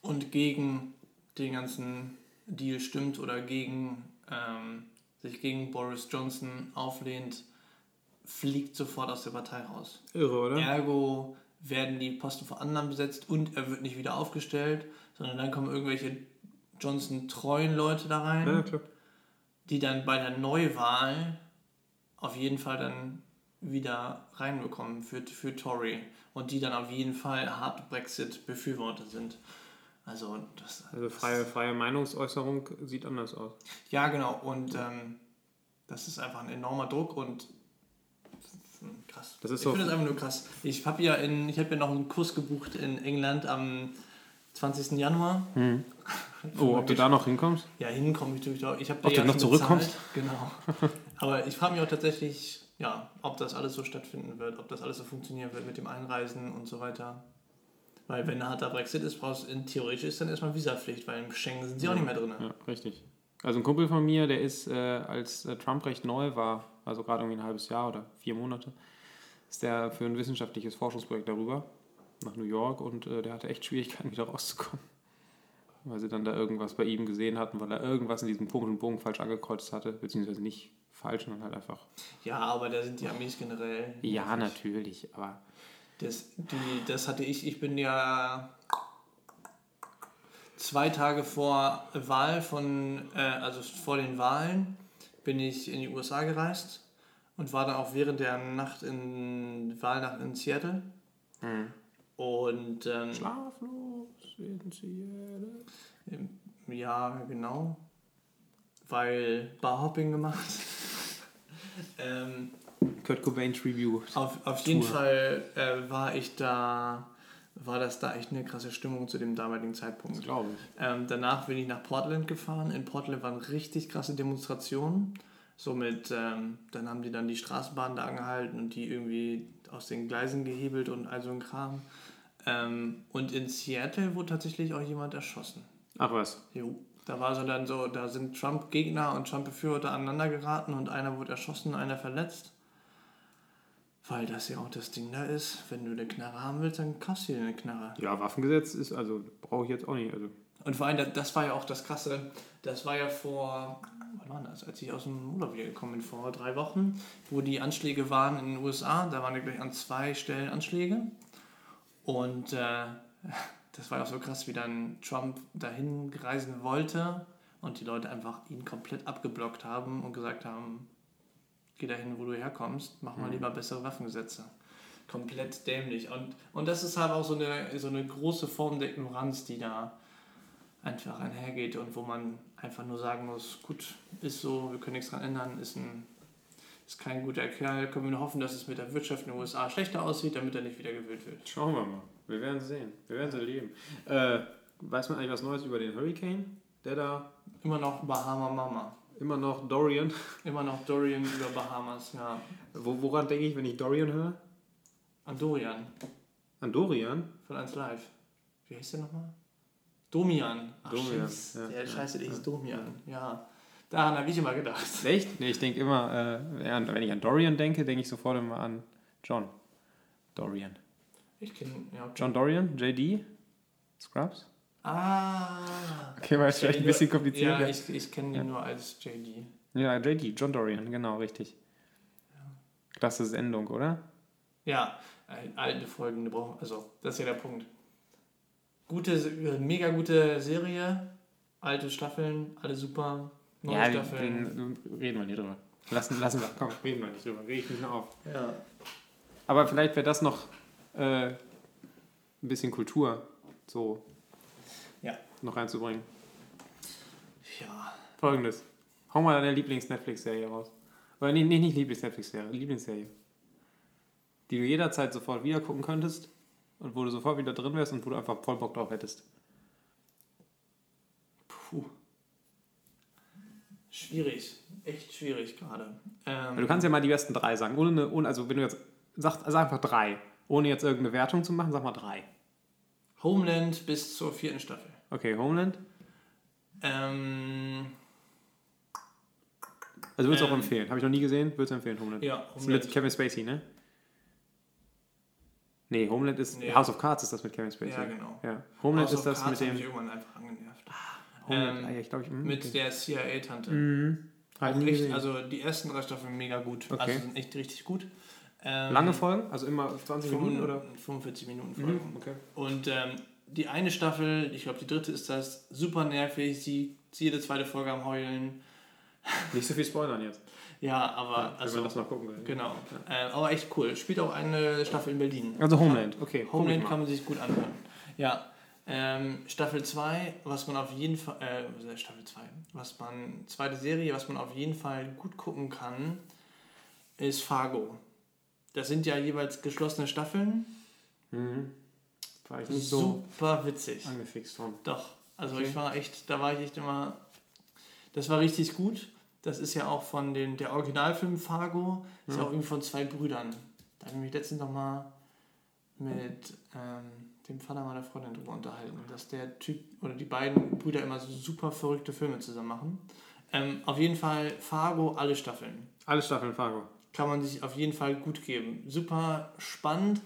und gegen den ganzen Deal stimmt oder gegen ähm, sich gegen Boris Johnson auflehnt, fliegt sofort aus der Partei raus. Irre, oder? Ergo werden die Posten von anderen besetzt und er wird nicht wieder aufgestellt, sondern dann kommen irgendwelche Johnson-treuen Leute da rein Ja, die dann bei der Neuwahl auf jeden Fall dann wieder reinbekommen für, für Tory und die dann auf jeden Fall hart Brexit-Befürworter sind. Also das, Also freie, freie Meinungsäußerung sieht anders aus. ja genau und ähm, das ist einfach ein enormer Druck und krass. Das ist ich so- finde das einfach nur krass. Ich habe ja in ich habe ja noch einen Kurs gebucht in England am 20. Januar. Oh, ob du da noch hinkommst? Ja, hinkomme ich natürlich auch. Ich Ob du noch zurückkommst? Genau. Aber ich frage mich auch tatsächlich, ja, ob das alles so stattfinden wird, ob das alles so funktionieren wird mit dem Einreisen und so weiter. Weil wenn ein harter Brexit ist, brauchst in theoretisch ist dann erstmal Visapflicht, weil im Schengen sind sie auch nicht mehr drin. Ja, richtig. Also ein Kumpel von mir, der ist, äh, als äh, Trump recht neu war, also gerade irgendwie ein halbes Jahr oder vier Monate, ist der für ein wissenschaftliches Forschungsprojekt darüber nach New York und äh, der hatte echt Schwierigkeiten, wieder rauszukommen. Weil sie dann da irgendwas bei ihm gesehen hatten, weil er irgendwas in diesem Punkt und Bogen falsch angekreuzt hatte, beziehungsweise nicht falsch, sondern halt einfach. Ja, aber da sind die Amis generell. Ja, natürlich, aber Das, die, das hatte ich, ich bin ja zwei Tage vor Wahl von, äh, also vor den Wahlen, bin ich in die USA gereist und war dann auch während der Nacht in Wahlnacht in Seattle. Und ähm, schlaflos in Seattle. ja, genau. Weil Barhopping gemacht. ähm, Kurt Cobain Tribute. Auf, auf jeden. Fall äh, war ich da, war das da echt eine krasse Stimmung zu dem damaligen Zeitpunkt. glaube ich. Ähm, danach bin ich nach Portland gefahren. In Portland waren richtig krasse Demonstrationen. Somit, ähm, dann haben die dann die Straßenbahn da angehalten und die irgendwie aus den Gleisen gehebelt und all so ein Kram. Ähm, und in Seattle wurde tatsächlich auch jemand erschossen. Ach was. Jo. Da war so dann so, da sind Trump-Gegner und Trump-Befürworter aneinander geraten und einer wurde erschossen, einer verletzt. Weil das ja auch das Ding da ist, wenn du eine Knarre haben willst, dann kaufst du dir eine Knarre. Ja, Waffengesetz ist, also brauche ich jetzt auch nicht. Also Und vor allem, das, war ja auch das Krasse, das war ja vor, wann war das, als ich aus dem Urlaub wieder gekommen bin, vor drei Wochen, wo die Anschläge waren in den USA, da waren ja gleich an zwei Stellen Anschläge. Und äh, das war ja auch so krass, wie dann Trump dahin reisen wollte und die Leute einfach ihn komplett abgeblockt haben und gesagt haben, geh dahin, wo du herkommst, mach mal lieber bessere Waffengesetze. Komplett dämlich. Und, und das ist halt auch so eine, so eine große Form der Ignoranz, die da einfach einhergeht und wo man einfach nur sagen muss, gut, ist so, wir können nichts dran ändern, ist, ein, ist kein guter Kerl, können wir nur hoffen, dass es mit der Wirtschaft in den USA schlechter aussieht, damit er nicht wieder gewählt wird. schauen wir mal. Wir werden sehen. Wir werden es erleben. Äh, weiß man eigentlich was Neues über den Hurricane? Der da Immer noch Bahama Mama. Immer noch Dorian. Immer noch Dorian über Bahamas, ja. Wo, woran denke ich, wenn ich Dorian höre? An Dorian An Dorian? von 1 Live. Wie heißt der nochmal? Domian. Ach, Domian, ja, der ja, Scheiße, der ja, hieß Domian. Ja. Daran habe ich immer gedacht. Echt? Nee, ich denke immer, äh, wenn ich an Dorian denke, denke ich sofort immer an John. Dorian. Ich kenne, ja, okay. John Dorian? JD? Scrubs? Ah. Okay, war jetzt vielleicht ein bisschen kompliziert. Ja, Ja, ich, ich kenne ihn nur als JD. ja JD, John Dorian, genau, richtig. Klasse Sendung, oder? Ja, alte Folgen, also das ist ja der Punkt. Gute, mega gute Serie, alte Staffeln, alle super. Neue ja, Staffeln. den, reden wir nicht drüber. Lassen, lassen wir, komm, reden wir nicht drüber. Reg ich mich noch auf. Ja. Aber vielleicht wäre das noch äh, ein bisschen Kultur so Ja. Noch reinzubringen. Ja. Folgendes. Hau mal deine Lieblings-Netflix-Serie raus. Oder nee, nee nicht Lieblings-Netflix-Serie, Lieblingsserie. Die du jederzeit sofort wieder gucken könntest und wo du sofort wieder drin wärst und wo du einfach voll Bock drauf hättest. Puh. Schwierig. Echt schwierig gerade. Ähm, Du kannst ja mal die besten drei sagen. Ohne, ohne also wenn du jetzt sag, sag einfach drei. Ohne jetzt irgendeine Wertung zu machen, sag mal drei. Homeland bis zur vierten Staffel. Okay, Homeland. Ähm, Also du auch Ähm. empfehlen. Habe ich noch nie gesehen, würdest du empfehlen, Homeland. ja, Das ist mit Homeland. Kevin Spacey, ne? Nee, Homeland ist. Nee. House of Cards ist das mit Kevin Spacey. Ja, genau. Ja. Homeland House ist das Cards mit dem. irgendwann einfach angenervt. Homeland, ähm, ah, ja, ich glaube, ich. mm, Mit okay. der CIA-Tante. Mhm. Ich Echt, also die ersten drei Staffeln mega gut. Okay. Also sind echt richtig gut. Ähm, Lange Folgen? Also immer 20 Minuten oder? 45 Minuten Folgen. Mhm. Okay. Und ähm, die eine Staffel, ich glaube die dritte ist das, super nervig, sie sie jede zweite Folge am Heulen. Nicht so viel spoilern jetzt. Ja, aber wenn also man das noch gucken will. genau. Äh, aber echt cool. Spielt auch eine Staffel in Berlin. Also Homeland, okay. Homeland mal. kann man sich gut anhören. Ja. Ähm, Staffel 2, was man auf jeden Fall, äh, Staffel 2, was man, zweite Serie, was man auf jeden Fall gut gucken kann, ist Fargo. Das sind ja jeweils geschlossene Staffeln. Mhm. War ich nicht so Super witzig. angefixt von. Doch. Also Okay. ich war echt, da war ich echt immer, das war richtig gut. Das ist ja auch von den, der Originalfilm Fargo, ist ja Ja. auch irgendwie von zwei Brüdern. Da habe ich mich letztens noch mal mit ähm, dem Vater meiner Freundin drüber unterhalten, dass der Typ oder die beiden Brüder immer so super verrückte Filme zusammen machen. Ähm, auf jeden Fall Fargo, alle Staffeln. Alle Staffeln Fargo. Kann man sich auf jeden Fall gut geben. Super spannend.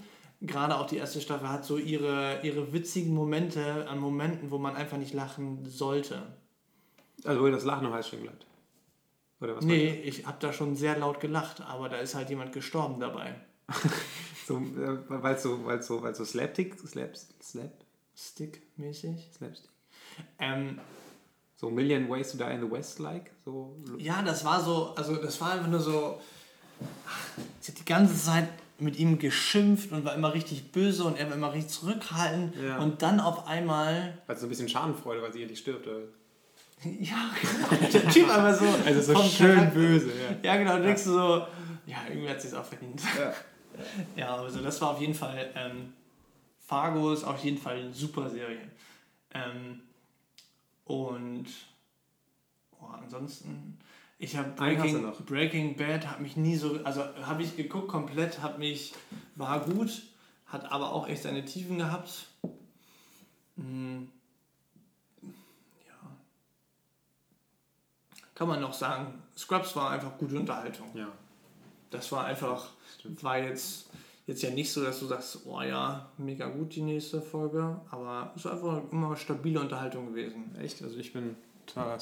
Gerade auch die erste Staffel hat so ihre, ihre witzigen Momente an Momenten, wo man einfach nicht lachen sollte. Also wo das Lachen im Hals stehen bleibt. Oder was nee, ich habe da schon sehr laut gelacht, aber da ist halt jemand gestorben dabei. So, äh, weil so, weil's so, weil's so Slapstick, Slap, Slap, Stick-mäßig. Slapstick. Ähm, So Million Ways to Die in the West like. So. ja, das war so, also das war einfach nur so. ach, die ganze Zeit mit ihm geschimpft und war immer richtig böse und er war immer richtig zurückhaltend. Ja. Und dann auf einmal. Also so ein bisschen Schadenfreude, weil sie endlich stirbt. Oder? Ja, genau. Der Typ einfach so. Also so schön Charakter- böse, ja. Ja, genau, du denkst du so, ja, irgendwie hat sie es auch verdient. Ja. Ja, also das war auf jeden Fall, ähm, Fargo ist auf jeden Fall eine super Serie. Ähm, und oh, ansonsten, ich habe Breaking. Breaking Bad, hat mich nie so, also habe ich geguckt komplett, hat mich, war gut, hat aber auch echt seine Tiefen gehabt. Hm, ja. Kann man noch sagen, Scrubs war einfach gute Unterhaltung. ja. Das war einfach, Stimmt. war jetzt, jetzt ja nicht so, dass du sagst, oh ja, mega gut die nächste Folge, aber es war einfach immer stabile Unterhaltung gewesen. Echt? Also ich bin totaler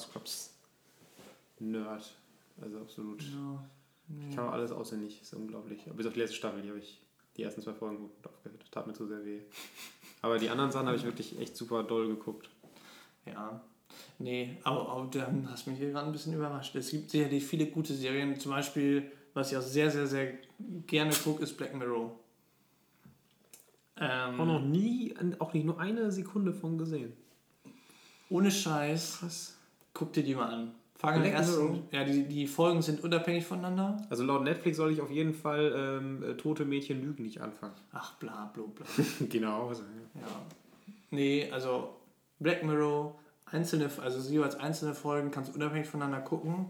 Scrubs-Nerd. Also absolut. Ja, Ich kann auch alles auswendig, ist unglaublich. Bis auf die letzte Staffel, die habe ich die ersten zwei Folgen gut aufgehört. Tat mir zu sehr weh. Aber die anderen Sachen habe ich wirklich echt super doll geguckt. ja. Nee, aber, aber dann hast du mich hier gerade ein bisschen überrascht. Es gibt sicherlich viele gute Serien, zum Beispiel, was ich auch sehr, sehr, sehr gerne gucke, ist Black Mirror. Auch noch Ähm, nie, auch nicht nur eine Sekunde von gesehen. ohne Scheiß, Krass. guck dir die mal an. Fangen Black ersten, Mirror? ja, die, die Folgen sind unabhängig voneinander. Also laut Netflix soll ich auf jeden Fall ähm, äh, Tote Mädchen lügen nicht anfangen. Ach, bla, bla, bla. genau. Also, ja. Ja. Nee, also Black Mirror, einzelne, also jeweils einzelne Folgen kannst du unabhängig voneinander gucken.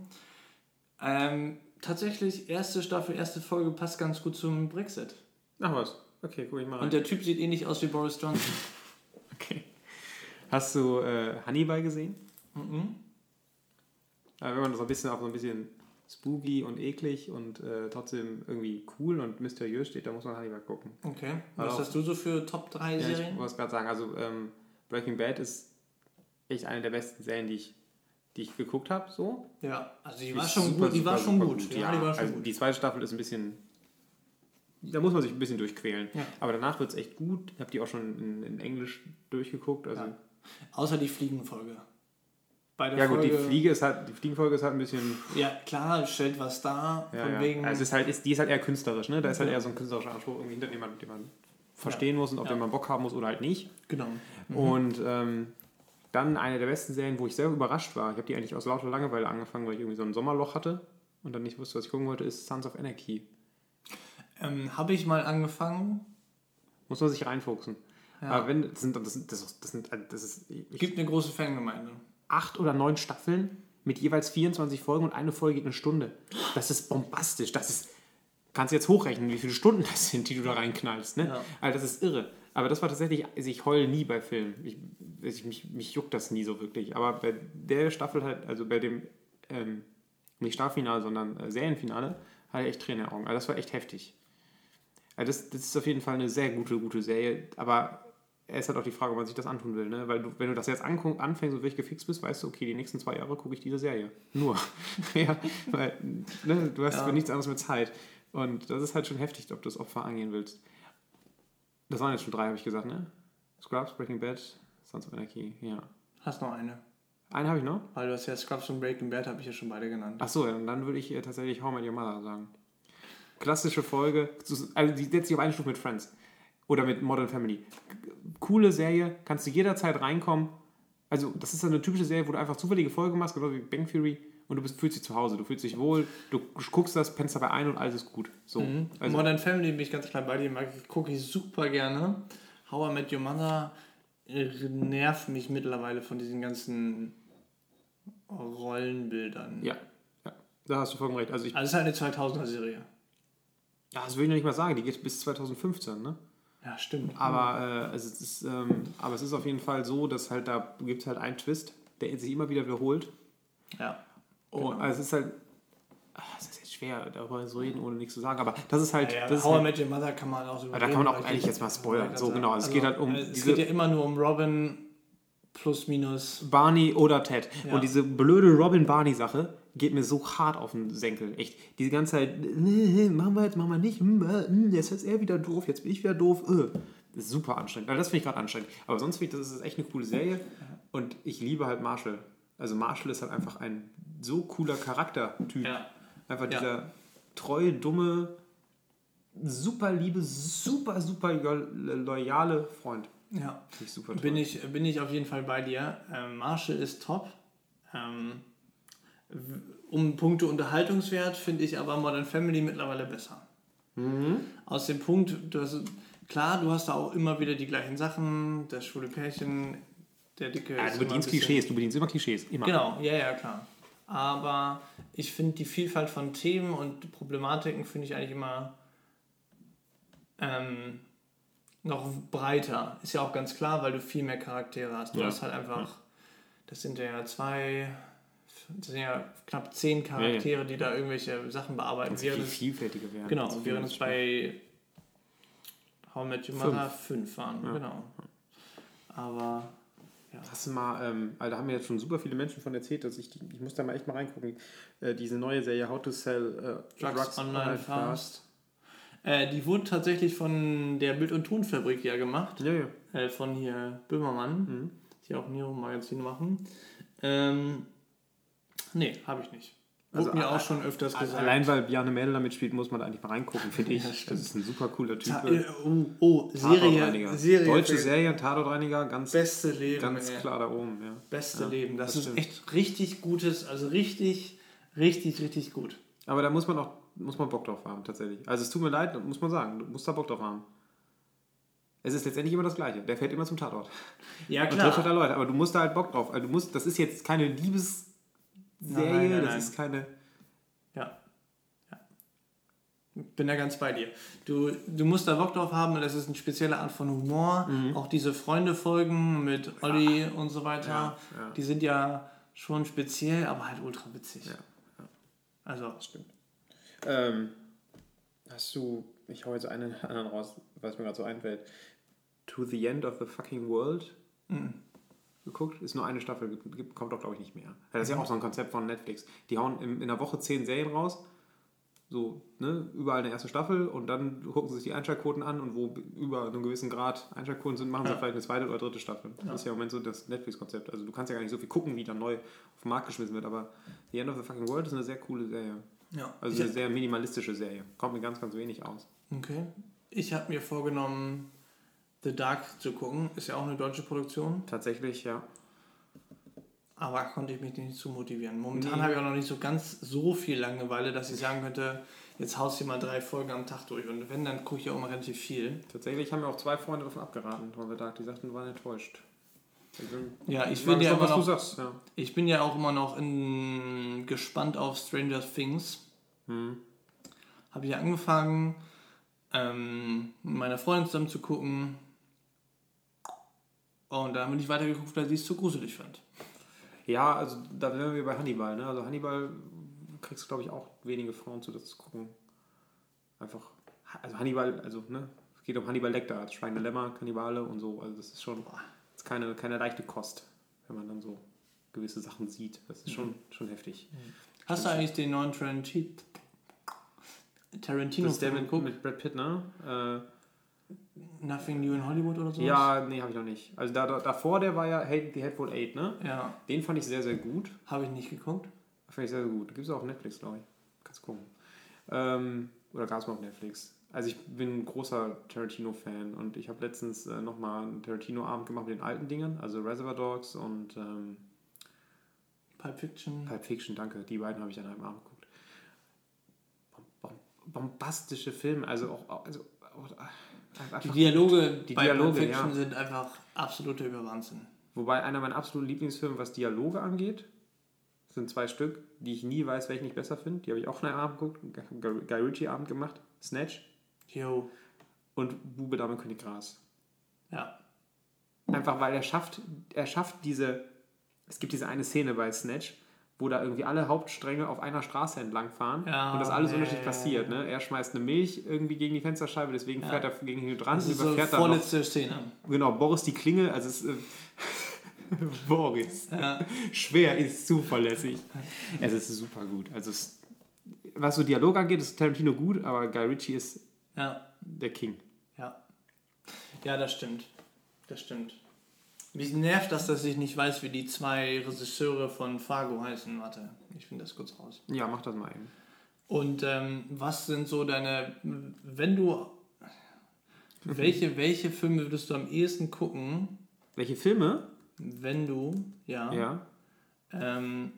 Ähm, tatsächlich, erste Staffel, erste Folge passt ganz gut zum Brexit. Ach was. Okay, guck ich mal rein. Und der Typ sieht ähnlich aus wie Boris Johnson. okay. Hast du äh, Hannibal gesehen? mhm. Äh, wenn man so ein bisschen auf so ein bisschen spooky und eklig und äh, trotzdem irgendwie cool und mysteriös steht, dann muss man Hannibal gucken. Okay. Was Also- hast du so für Top 3 Ja, ich Serien? wollte es gerade sagen, also ähm, Breaking Bad ist echt eine der besten Serien, die ich, die ich geguckt habe. So. Ja, also die Die war schon super, gut. Die war super, schon super gut. Ja, Ja, die war schon also gut. die zweite Staffel ist ein bisschen. Da muss man sich ein bisschen durchquälen. Ja. Aber danach wird es echt gut. Ich habe die auch schon in, in Englisch durchgeguckt. Also. Außer die Fliegenfolge. Bei der Ja gut, die Folge. Fliege ist halt, die Fliegenfolge ist halt ein bisschen. Ja, klar, stellt was dar. Ja, von ja. wegen. Also es ist halt, ist, die ist halt eher künstlerisch, ne? Da ist halt Ja. eher so ein künstlerischer Anspruch irgendwie hinter dem man, den man verstehen muss und auf den man Bock haben muss oder halt nicht. genau. Und ähm, dann eine der besten Serien, wo ich sehr überrascht war. Ich habe die eigentlich aus lauter Langeweile angefangen, weil ich irgendwie so ein Sommerloch hatte und dann nicht wusste, was ich gucken wollte, ist Sons of Anarchy. Ähm, Habe ich mal angefangen. Muss man sich reinfuchsen. Ja. Aber wenn, das sind, das sind, das sind, das ist ich, Gibt eine große Fangemeinde. Acht oder neun Staffeln mit jeweils 24 Folgen und eine Folge geht eine Stunde. Das ist bombastisch. Das ist, kannst du jetzt hochrechnen, wie viele Stunden das sind, die du da reinknallst. Ne? Ja. Also das ist irre. Aber das war tatsächlich, also ich heule nie bei Filmen. Ich, ich, mich, mich juckt das nie so wirklich. Aber bei der Staffel halt, also bei dem, ähm, nicht Staffelfinale, sondern äh, Serienfinale, hatte ich echt Tränen in den Augen. Also das war echt heftig. Also das, das ist auf jeden Fall eine sehr gute, gute Serie. Aber es ist halt auch die Frage, ob man sich das antun will. Ne? Weil du, wenn du das jetzt anfängst und wirklich gefixt bist, weißt du, okay, die nächsten zwei Jahre gucke ich diese Serie. Nur. ja, weil ne, du hast Ja. für nichts anderes mehr Zeit. Und das ist halt schon heftig, ob du das Opfer angehen willst. Das waren jetzt schon drei, habe ich gesagt, ne? Scrubs, Breaking Bad, Sons of Anarchy, ja. Hast noch eine. Einen habe ich noch? Weil du hast ja Scrubs und Breaking Bad, habe ich ja schon beide genannt. Ach so, ja, und dann würde ich äh, tatsächlich How I Met Your Mother sagen. Klassische Folge, also die setzt sich auf eine Stufe mit Friends oder mit Modern Family. Coole Serie, kannst du jederzeit reinkommen. Also das ist eine typische Serie, wo du einfach zufällige Folgen machst, genau wie Bang Theory, und du bist, fühlst dich zu Hause, du fühlst dich wohl, du guckst das, pennst dabei ein und alles ist gut. So. Mhm. Also, Modern Family bin ich ganz klar bei dir, gucke ich super gerne. How I Met Your Mother äh, nervt mich mittlerweile von diesen ganzen Rollenbildern. ja, ja, da hast du vollkommen recht. Also ich, Also es ist halt eine 2000er-Serie. ja, das will ich noch nicht mal sagen, die geht bis 2015, ne? Ja, stimmt. Aber, äh, es ist, ähm, aber es ist auf jeden Fall so, dass halt da gibt es halt einen Twist, der sich immer wieder wiederholt. Ja. Genau. also es ist halt. ach, Es ist jetzt schwer, darüber zu reden, ohne nichts zu sagen, aber das ist halt. Ja, das ist How halt Met Your Mother kann man auch so da kann man auch eigentlich jetzt mal spoilern. So, genau, es geht halt um Es diese- geht ja immer nur um Robin plus minus. Barney oder Ted. Ja. Und diese blöde Robin-Barney-Sache geht mir so hart auf den Senkel. Echt. Diese ganze Zeit, machen wir jetzt, machen wir nicht, hm, äh, hm, jetzt ist er wieder doof, jetzt bin ich wieder doof. Äh. Das ist super anstrengend. Also das finde ich gerade anstrengend. Aber sonst finde ich, das ist echt eine coole Serie. Und ich liebe halt Marshall. Also Marshall ist halt einfach ein so cooler Charaktertyp. Ja. Einfach Ja. dieser treue, dumme, super liebe, super, super lo- loyale Freund. Ja. Finde ich super toll. Bin ich, bin ich auf jeden Fall bei dir. Ähm, Marshall ist top. Ähm, um Punkte Unterhaltungswert finde ich aber Modern Family mittlerweile besser. Mhm. Aus dem Punkt, du hast, klar, du hast da auch immer wieder die gleichen Sachen, das schwule Pärchen, der dicke. Ja, du bedienst Klischees, du bedienst immer Klischees. Immer. Genau, ja, ja, klar. Aber ich finde die Vielfalt von Themen und Problematiken finde ich eigentlich immer ähm, noch breiter. Ist ja auch ganz klar, weil du viel mehr Charaktere hast. Du Ja. hast halt einfach, das sind ja zwei, das sind ja knapp zehn Charaktere, die da irgendwelche Sachen bearbeiten. Ganz viel Während es, vielfältiger werden. genau, Also während es bei How Met Your. Mother fünf waren. Ja. Genau. Aber Hast du mal, ähm, also da haben mir jetzt schon super viele Menschen von erzählt, dass ich, die, ich muss da mal echt mal reingucken, äh, diese neue Serie How to Sell äh, Drugs, Online Fast. Äh, die wurde tatsächlich von der Bild- und Tonfabrik ja gemacht, Ja, ja. äh, von hier Böhmermann, Mhm. die auch Nero Magazine machen. Ähm, nee, habe ich nicht. Wurde Also, mir auch schon öfters gesagt. Allein weil Bjarne Mädel damit spielt, muss man da eigentlich mal reingucken, finde ich. Ja, das ist ein super cooler Typ. Ta äh, oh, oh, Serie. Serie Deutsche Serie, Tatortreiniger, ganz, beste Leben. ganz ey. klar da oben. Ja. Beste Ja, Leben. Das, das ist echt richtig gutes, also richtig, richtig, richtig gut. Aber da muss man auch muss man Bock drauf haben, tatsächlich. Also es tut mir leid, muss man sagen, du musst da Bock drauf haben. Es ist letztendlich immer das Gleiche. Der fährt immer zum Tatort. Ja, Und trifft halt da Leute. Aber du musst da halt Bock drauf. Also du musst, das ist jetzt keine Liebesserie, Nein, nein, das nein. ist keine. Ja. ja. Bin da ganz bei dir. Du, du musst da Bock drauf haben, das ist eine spezielle Art von Humor. Mhm. Auch diese Freunde-Folgen mit Olli und so weiter, Ja, ja. die sind ja schon speziell, aber halt ultra witzig. Ja, Also, Stimmt. Ähm, hast du, ich hau jetzt einen anderen raus, was mir gerade so einfällt. To the End of the Fucking World Mhm. Geguckt? Ist nur eine Staffel, gibt- kommt doch glaube ich nicht mehr. Das ist ja auch so ein Konzept von Netflix. Die hauen in, in einer Woche zehn Serien raus so, ne, überall eine erste Staffel und dann gucken sie sich die Einschaltquoten an und wo über einen gewissen Grad Einschaltquoten sind, machen sie Ja. vielleicht eine zweite oder dritte Staffel. Ja. Das ist ja im Moment so das Netflix-Konzept. Also du kannst ja gar nicht so viel gucken, wie dann neu auf den Markt geschmissen wird, aber The End of the Fucking World ist eine sehr coole Serie. Ja. Also ich, eine sehr minimalistische Serie. Kommt mir ganz, ganz wenig aus. okay. Ich habe mir vorgenommen, The Dark zu gucken. Ist ja auch eine deutsche Produktion. Tatsächlich, ja. Aber konnte ich mich nicht zu motivieren. Momentan Nee. habe ich auch noch nicht so ganz so viel Langeweile, dass ich sagen könnte, jetzt haust du mal drei Folgen am Tag durch. Und wenn, dann gucke ich auch mal relativ viel. Tatsächlich haben mir auch zwei Freunde davon abgeraten von The Dark. Die sagten, die waren enttäuscht. Ich bin, Ja, ich mal bin ja gespannt, immer noch, sagst. Ja. ich bin ja auch immer noch in, gespannt auf Stranger Things. Hm. Habe ich ja angefangen, ähm, mit meiner Freundin zusammen zu gucken. Und dann bin ich weitergeguckt, weil sie es zu gruselig fand. Ja, also da wären wir bei Hannibal. Ne? Also Hannibal kriegst du, glaube ich, auch wenige Frauen zu, das zu gucken. Einfach, also Hannibal, also ne, es geht um Hannibal Lecter, Schweigende Lämmer, Kannibale und so. Also das ist schon das ist keine, keine leichte Kost, wenn man dann so gewisse Sachen sieht. Das ist schon, schon heftig. Hast du eigentlich den neuen Tarantino, Tarantino Das ist der mit, mit Brad Pitt, ne? Äh, Nothing New in Hollywood oder so? ja, nee, habe ich noch nicht. Also da, da, davor, der war ja Hate, The Hateful Eight, ne? Ja, Den fand ich sehr, sehr gut. habe ich nicht geguckt. Fand ich sehr, sehr gut. Gibt es auch auf Netflix, glaube ich. Kannst gucken. Ähm, oder gab es mal auf Netflix. Also ich bin ein großer Tarantino-Fan und ich habe letztens äh, nochmal einen Tarantino-Abend gemacht mit den alten Dingen, also Reservoir Dogs und ähm, Pulp Fiction. Pulp Fiction, danke. Die beiden habe ich an einem Abend geguckt. Bom, bom, bombastische Filme, also auch, also auch, Die Dialoge Die bei Dialoge, Pulp Fiction ja. sind einfach absoluter Überwahnsinn. Wobei einer meiner absoluten Lieblingsfilme, was Dialoge angeht, sind zwei Stück, die ich nie weiß, welchen ich besser finde. Die habe ich auch an einem Abend geguckt, einen Guy Ritchie-Abend gemacht. Snatch Jo, und Bube, Dame, König, Gras. ja. Einfach weil er schafft, er schafft diese, es gibt diese eine Szene bei Snatch, wo da irgendwie alle Hauptstränge auf einer Straße entlang fahren Ja, und das alles ja, unterschiedlich passiert. Ne? Er schmeißt eine Milch irgendwie gegen die Fensterscheibe, deswegen Ja. fährt er gegen den Hydrant Das und ist so überfährt dann noch, vorletzte Szene. genau, Boris die Klingel, also es ist, äh, Boris. Ja. Schwer ist zuverlässig. Es ist super gut. Also es, was so Dialog angeht, ist Tarantino gut, aber Guy Ritchie ist der King. ja. Ja, das stimmt. Das stimmt. Mich nervt das, dass ich nicht weiß, wie die zwei Regisseure von Fargo heißen. Warte, ich finde das kurz raus. Ja, mach das mal eben. Und ähm, was sind so deine, wenn du, welche, welche Filme würdest du am ehesten gucken, Welche Filme? wenn du, ja, Ja. ähm,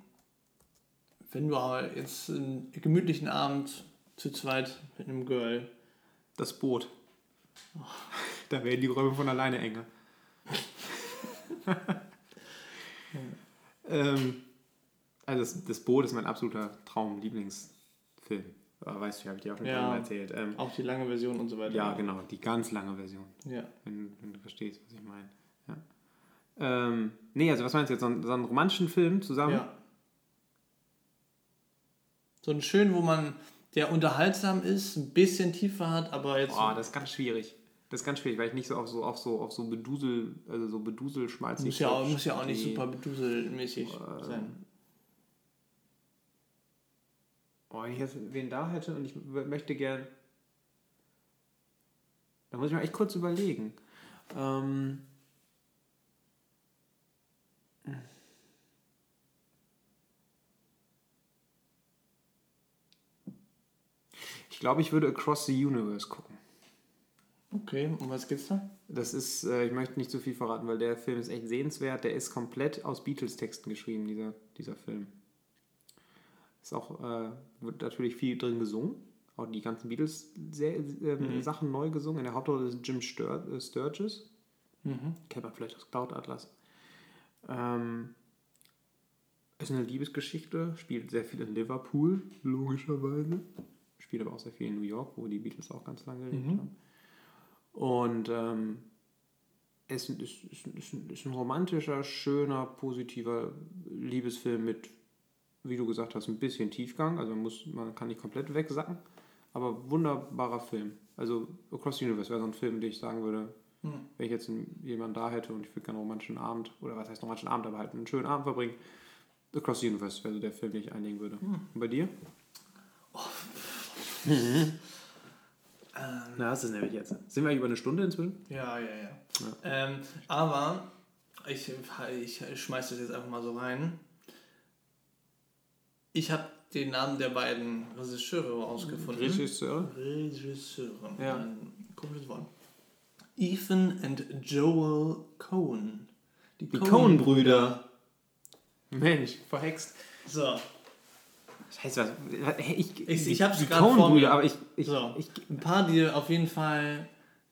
wenn du aber jetzt einen gemütlichen Abend zu zweit mit einem Girl, Das Boot. Da werden die Räume von alleine enger. ähm, also das, das Boot ist mein absoluter Traum-Lieblingsfilm. Aber Weißt du, habe ich dir auch schon Ja. erzählt. Ähm, auch die lange Version und so weiter. ja, genau, die ganz lange Version. Ja. wenn, wenn du verstehst, was ich meine. Ja. Ähm, nee, also was meinst du jetzt? So einen, so einen romantischen Film zusammen? ja. So einen schön, wo man, der unterhaltsam ist, ein bisschen tiefer hat, aber jetzt. Boah, das ist ganz schwierig. Das ist ganz schwierig, weil ich nicht so auf so auf so auf so bedusel, also so beduselschmalzig. muss, ja auch, muss ja auch nicht super beduselmäßig Ähm, sein. Oh, wenn ich jetzt wen da hätte und ich möchte gern. Da muss ich mal echt kurz überlegen. Ähm. Ich glaube, ich würde Across the Universe gucken. Okay, um was geht's da? Das ist, äh, ich möchte nicht zu viel verraten, weil der Film ist echt sehenswert. Der ist komplett aus Beatles-Texten geschrieben, dieser, dieser Film. Ist auch, äh, wird natürlich viel drin gesungen. Auch die ganzen Beatles-Sachen neu gesungen. In der Hauptrolle ist Jim Stur äh, Sturgis. Mhm. Kennt man vielleicht aus Cloud Atlas. Ähm, ist eine Liebesgeschichte, spielt sehr viel in Liverpool, logischerweise. Spielt aber auch sehr viel in New York, wo die Beatles auch ganz lange gelebt Mhm. haben. Und ähm, es ist, ist, ist, ist, ein- romantischer, schöner, positiver Liebesfilm mit, wie du gesagt hast, ein bisschen Tiefgang. Also man, muss, man kann nicht komplett wegsacken, aber wunderbarer Film. Also Across the Universe wäre so ein Film, den ich sagen würde, Hm. wenn ich jetzt jemanden da hätte und ich würde gerne einen romantischen Abend, oder was heißt romantischen Abend, aber halt einen schönen Abend verbringen, Across the Universe wäre so der Film, den ich einlegen würde. Und bei dir? Na, hast du es nämlich jetzt. Sind wir eigentlich über eine Stunde inzwischen? Ja, ja, ja. Ähm, aber ich, ich schmeiß das jetzt einfach mal so rein. Ich habe den Namen der beiden Regisseure rausgefunden. Regisseur? Regisseure. Ja. Ein komisches Wort. Ethan and Joel Cohen. Die Coen-Brüder. Mensch, verhext. So, Scheiße, was? Ich, Ich- ich hab's grad vor mir. Aber ich. ich, so. ich ein paar, die du auf jeden Fall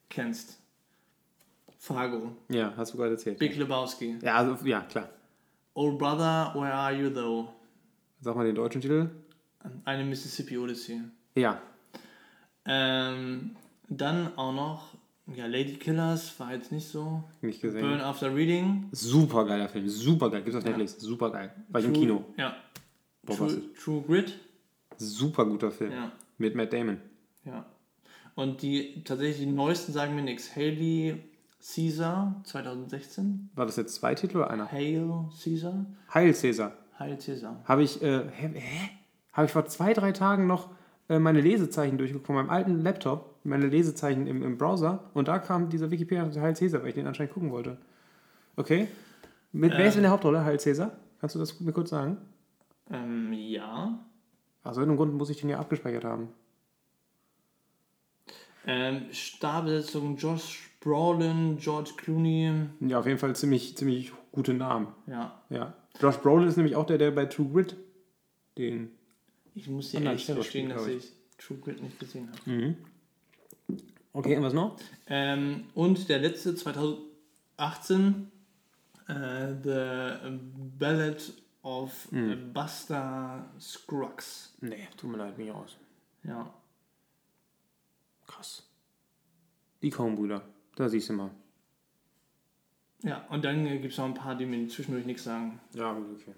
kennst. Fargo, ja, hast du gerade erzählt. Big Lebowski, Ja, also, ja, klar. Old Brother, Where Are You Though? Sag mal den deutschen Titel. Eine Mississippi Odyssey. Ja. Ähm, dann auch noch, ja, Lady Killers war jetzt nicht so. Nicht gesehen. Burn After Reading. Super geiler Film, super geil. Gibt's auf Netflix, super geil. War ich im Kino. Ja. True, True Grit. Super guter Film. Ja. Mit Matt Damon. Ja. Und die tatsächlich die neuesten sagen mir nichts. Haley Caesar 2016. War das jetzt zwei Titel oder einer? Hail Caesar. Heil Cäsar. Hail Caesar. Habe ich, äh, hä? hä? Habe ich vor zwei, drei Tagen noch äh, meine Lesezeichen durchgeguckt meinem alten Laptop, meine Lesezeichen im, im Browser und da kam dieser Wikipedia zu Heil Cäsar, weil ich den anscheinend gucken wollte. Okay. Mit, wer ist in der Hauptrolle? Heil Cäsar? Kannst du das mir kurz sagen? Ähm, ja. Aus irgendeinem Grund muss ich den ja abgespeichert haben. Ähm, Starbesetzung Josh Brolin, George Clooney. Ja, auf jeden Fall ziemlich, ziemlich gute Namen. Ja. Ja. Josh Brolin ist nämlich auch der, der bei True Grit den. Ich muss dir ehrlich spielt, dass glaub ich True Grit nicht gesehen habe. Okay, und was noch? Ähm, und der letzte 2018, äh, The Ballad of Buster Scruggs. Nee, tut mir leid, bin ich raus. Ja. Krass. Die Coen-Brüder. Da siehst du mal. Ja, und dann äh, gibt es noch ein paar, die mir zwischendurch nichts sagen. Ja, gut, okay.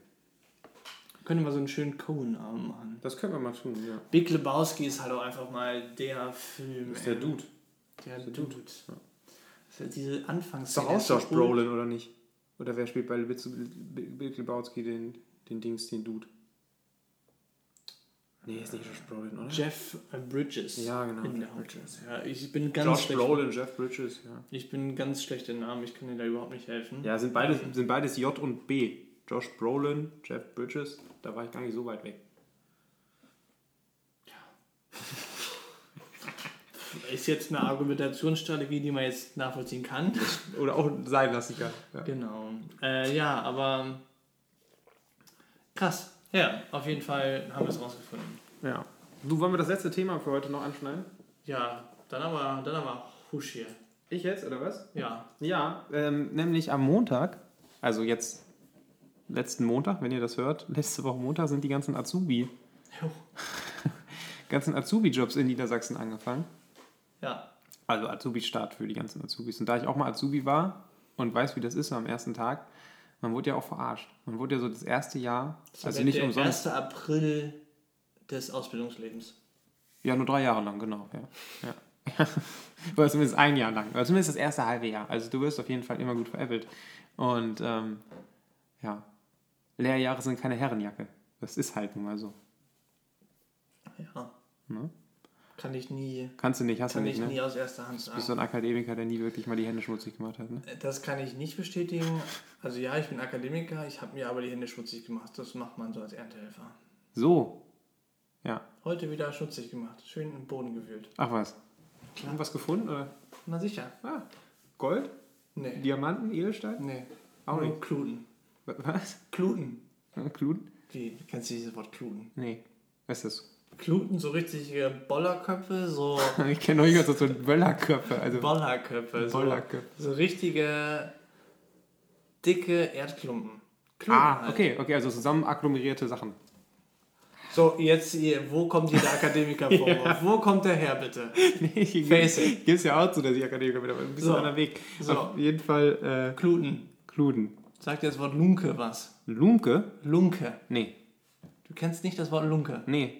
Können wir so einen schönen Cohen-Arm machen. Das können wir mal tun, ja. Big Lebowski ist halt auch einfach mal der Film. ist der. Dude. Der der Dude. Dude. Das ist ja diese Anfangs. Ist doch auch Josh Brolin, oder nicht? Oder wer spielt bei Big Lebowski den, den Dings, den Dude? Nee, ist nicht Josh Brolin, oder? Jeff äh, Bridges. Ja, genau, In Jeff. Bridges. Ja, ich bin ganz Josh schlecht. Brolin, Jeff Bridges, ja. Ich bin ganz schlecht im Namen, ich kann dir da überhaupt nicht helfen. Ja, sind beides, sind beides J und B. Josh Brolin, Jeff Bridges, da war ich gar nicht so weit weg. Ist jetzt eine Argumentationsstrategie, die man jetzt nachvollziehen kann. Oder auch sein lassen kann. Ja. Genau. Äh, ja, aber krass. Ja, auf jeden Fall haben wir es rausgefunden. ja. Du, wollen wir das letzte Thema für heute noch anschneiden? Ja, dann aber, dann aber Husch hier. Ich jetzt, oder was? Ja. Ja, ähm, nämlich am Montag, also jetzt letzten Montag, wenn ihr das hört, letzte Woche Montag sind die ganzen Azubi, Jo. ganzen Azubi-Jobs in Niedersachsen angefangen. Ja. Also Azubi-Start für die ganzen Azubis. Und da ich auch mal Azubi war und weiß, wie das ist am ersten Tag, man wurde ja auch verarscht. Man wurde ja so das erste Jahr, Das also ist nicht der umsonst. 1. April des Ausbildungslebens. Ja, nur drei Jahre lang, genau. Ja. Ja. Oder zumindest ein Jahr lang. Oder zumindest das erste halbe Jahr. Also du wirst auf jeden Fall immer gut veräppelt. Und ähm, ja, Lehrjahre sind keine Herrenjacke. Das ist halt nun mal so. Ja. Ne? Kann ich nie, Kannst du nicht, hast kann du ich nicht, ne? nie aus erster Hand Du sagen. bist so ein Akademiker, der nie wirklich mal die Hände schmutzig gemacht hat, ne? Das kann ich nicht bestätigen. Also ja, ich bin Akademiker, ich habe mir aber die Hände schmutzig gemacht. Das macht man so als Erntehelfer. So. Ja. Heute wieder schmutzig gemacht. Schön im Boden gewühlt. Ach was. Haben was gefunden, oder? Na sicher. Ah, Gold? Nee. Diamanten, Edelstahl? Nee. Auch Nur nicht. Kluten. Was? Kluten. Kluden? Wie? Kennst du dieses Wort Kluten? Nee. Was ist Kluten, so richtige Bollerköpfe, so? Ich kenne euch als so Böllerköpfe. Also Bollerköpfe, so, Bollerköpfe. so richtige dicke Erdklumpen. Kluten Ah, halt. okay, okay, also zusammen agglomerierte Sachen. So, jetzt wo kommt hier der Akademiker vor? Wo kommt der her, bitte? Nee, Face gibt es ja auch so, dass ich Akademiker bin, aber ein bisschen So. anderer Weg. So. Auf jeden Fall äh, Kluten. Kluden. Sagt dir das Wort Lunke was? Lumke? Lunke. Nee, Du kennst nicht das Wort Lunke? nee.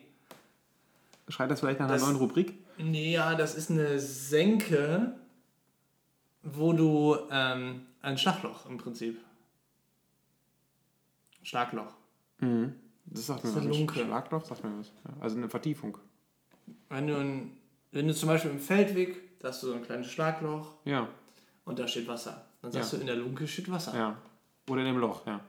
Schreit das vielleicht nach einer Das- neuen Rubrik? Nee, ja, das ist eine Senke, wo du ähm, ein Schlagloch im Prinzip. Schlagloch. Mhm. Das sagt mir Das ist was. Schlagloch sagt mir was. Also eine Vertiefung. wenn du, ein, wenn du zum Beispiel im Feldweg, da hast du so ein kleines Schlagloch Ja, und da steht Wasser. Dann sagst Ja. du, in der Lunke steht Wasser. ja. Oder in dem Loch, ja.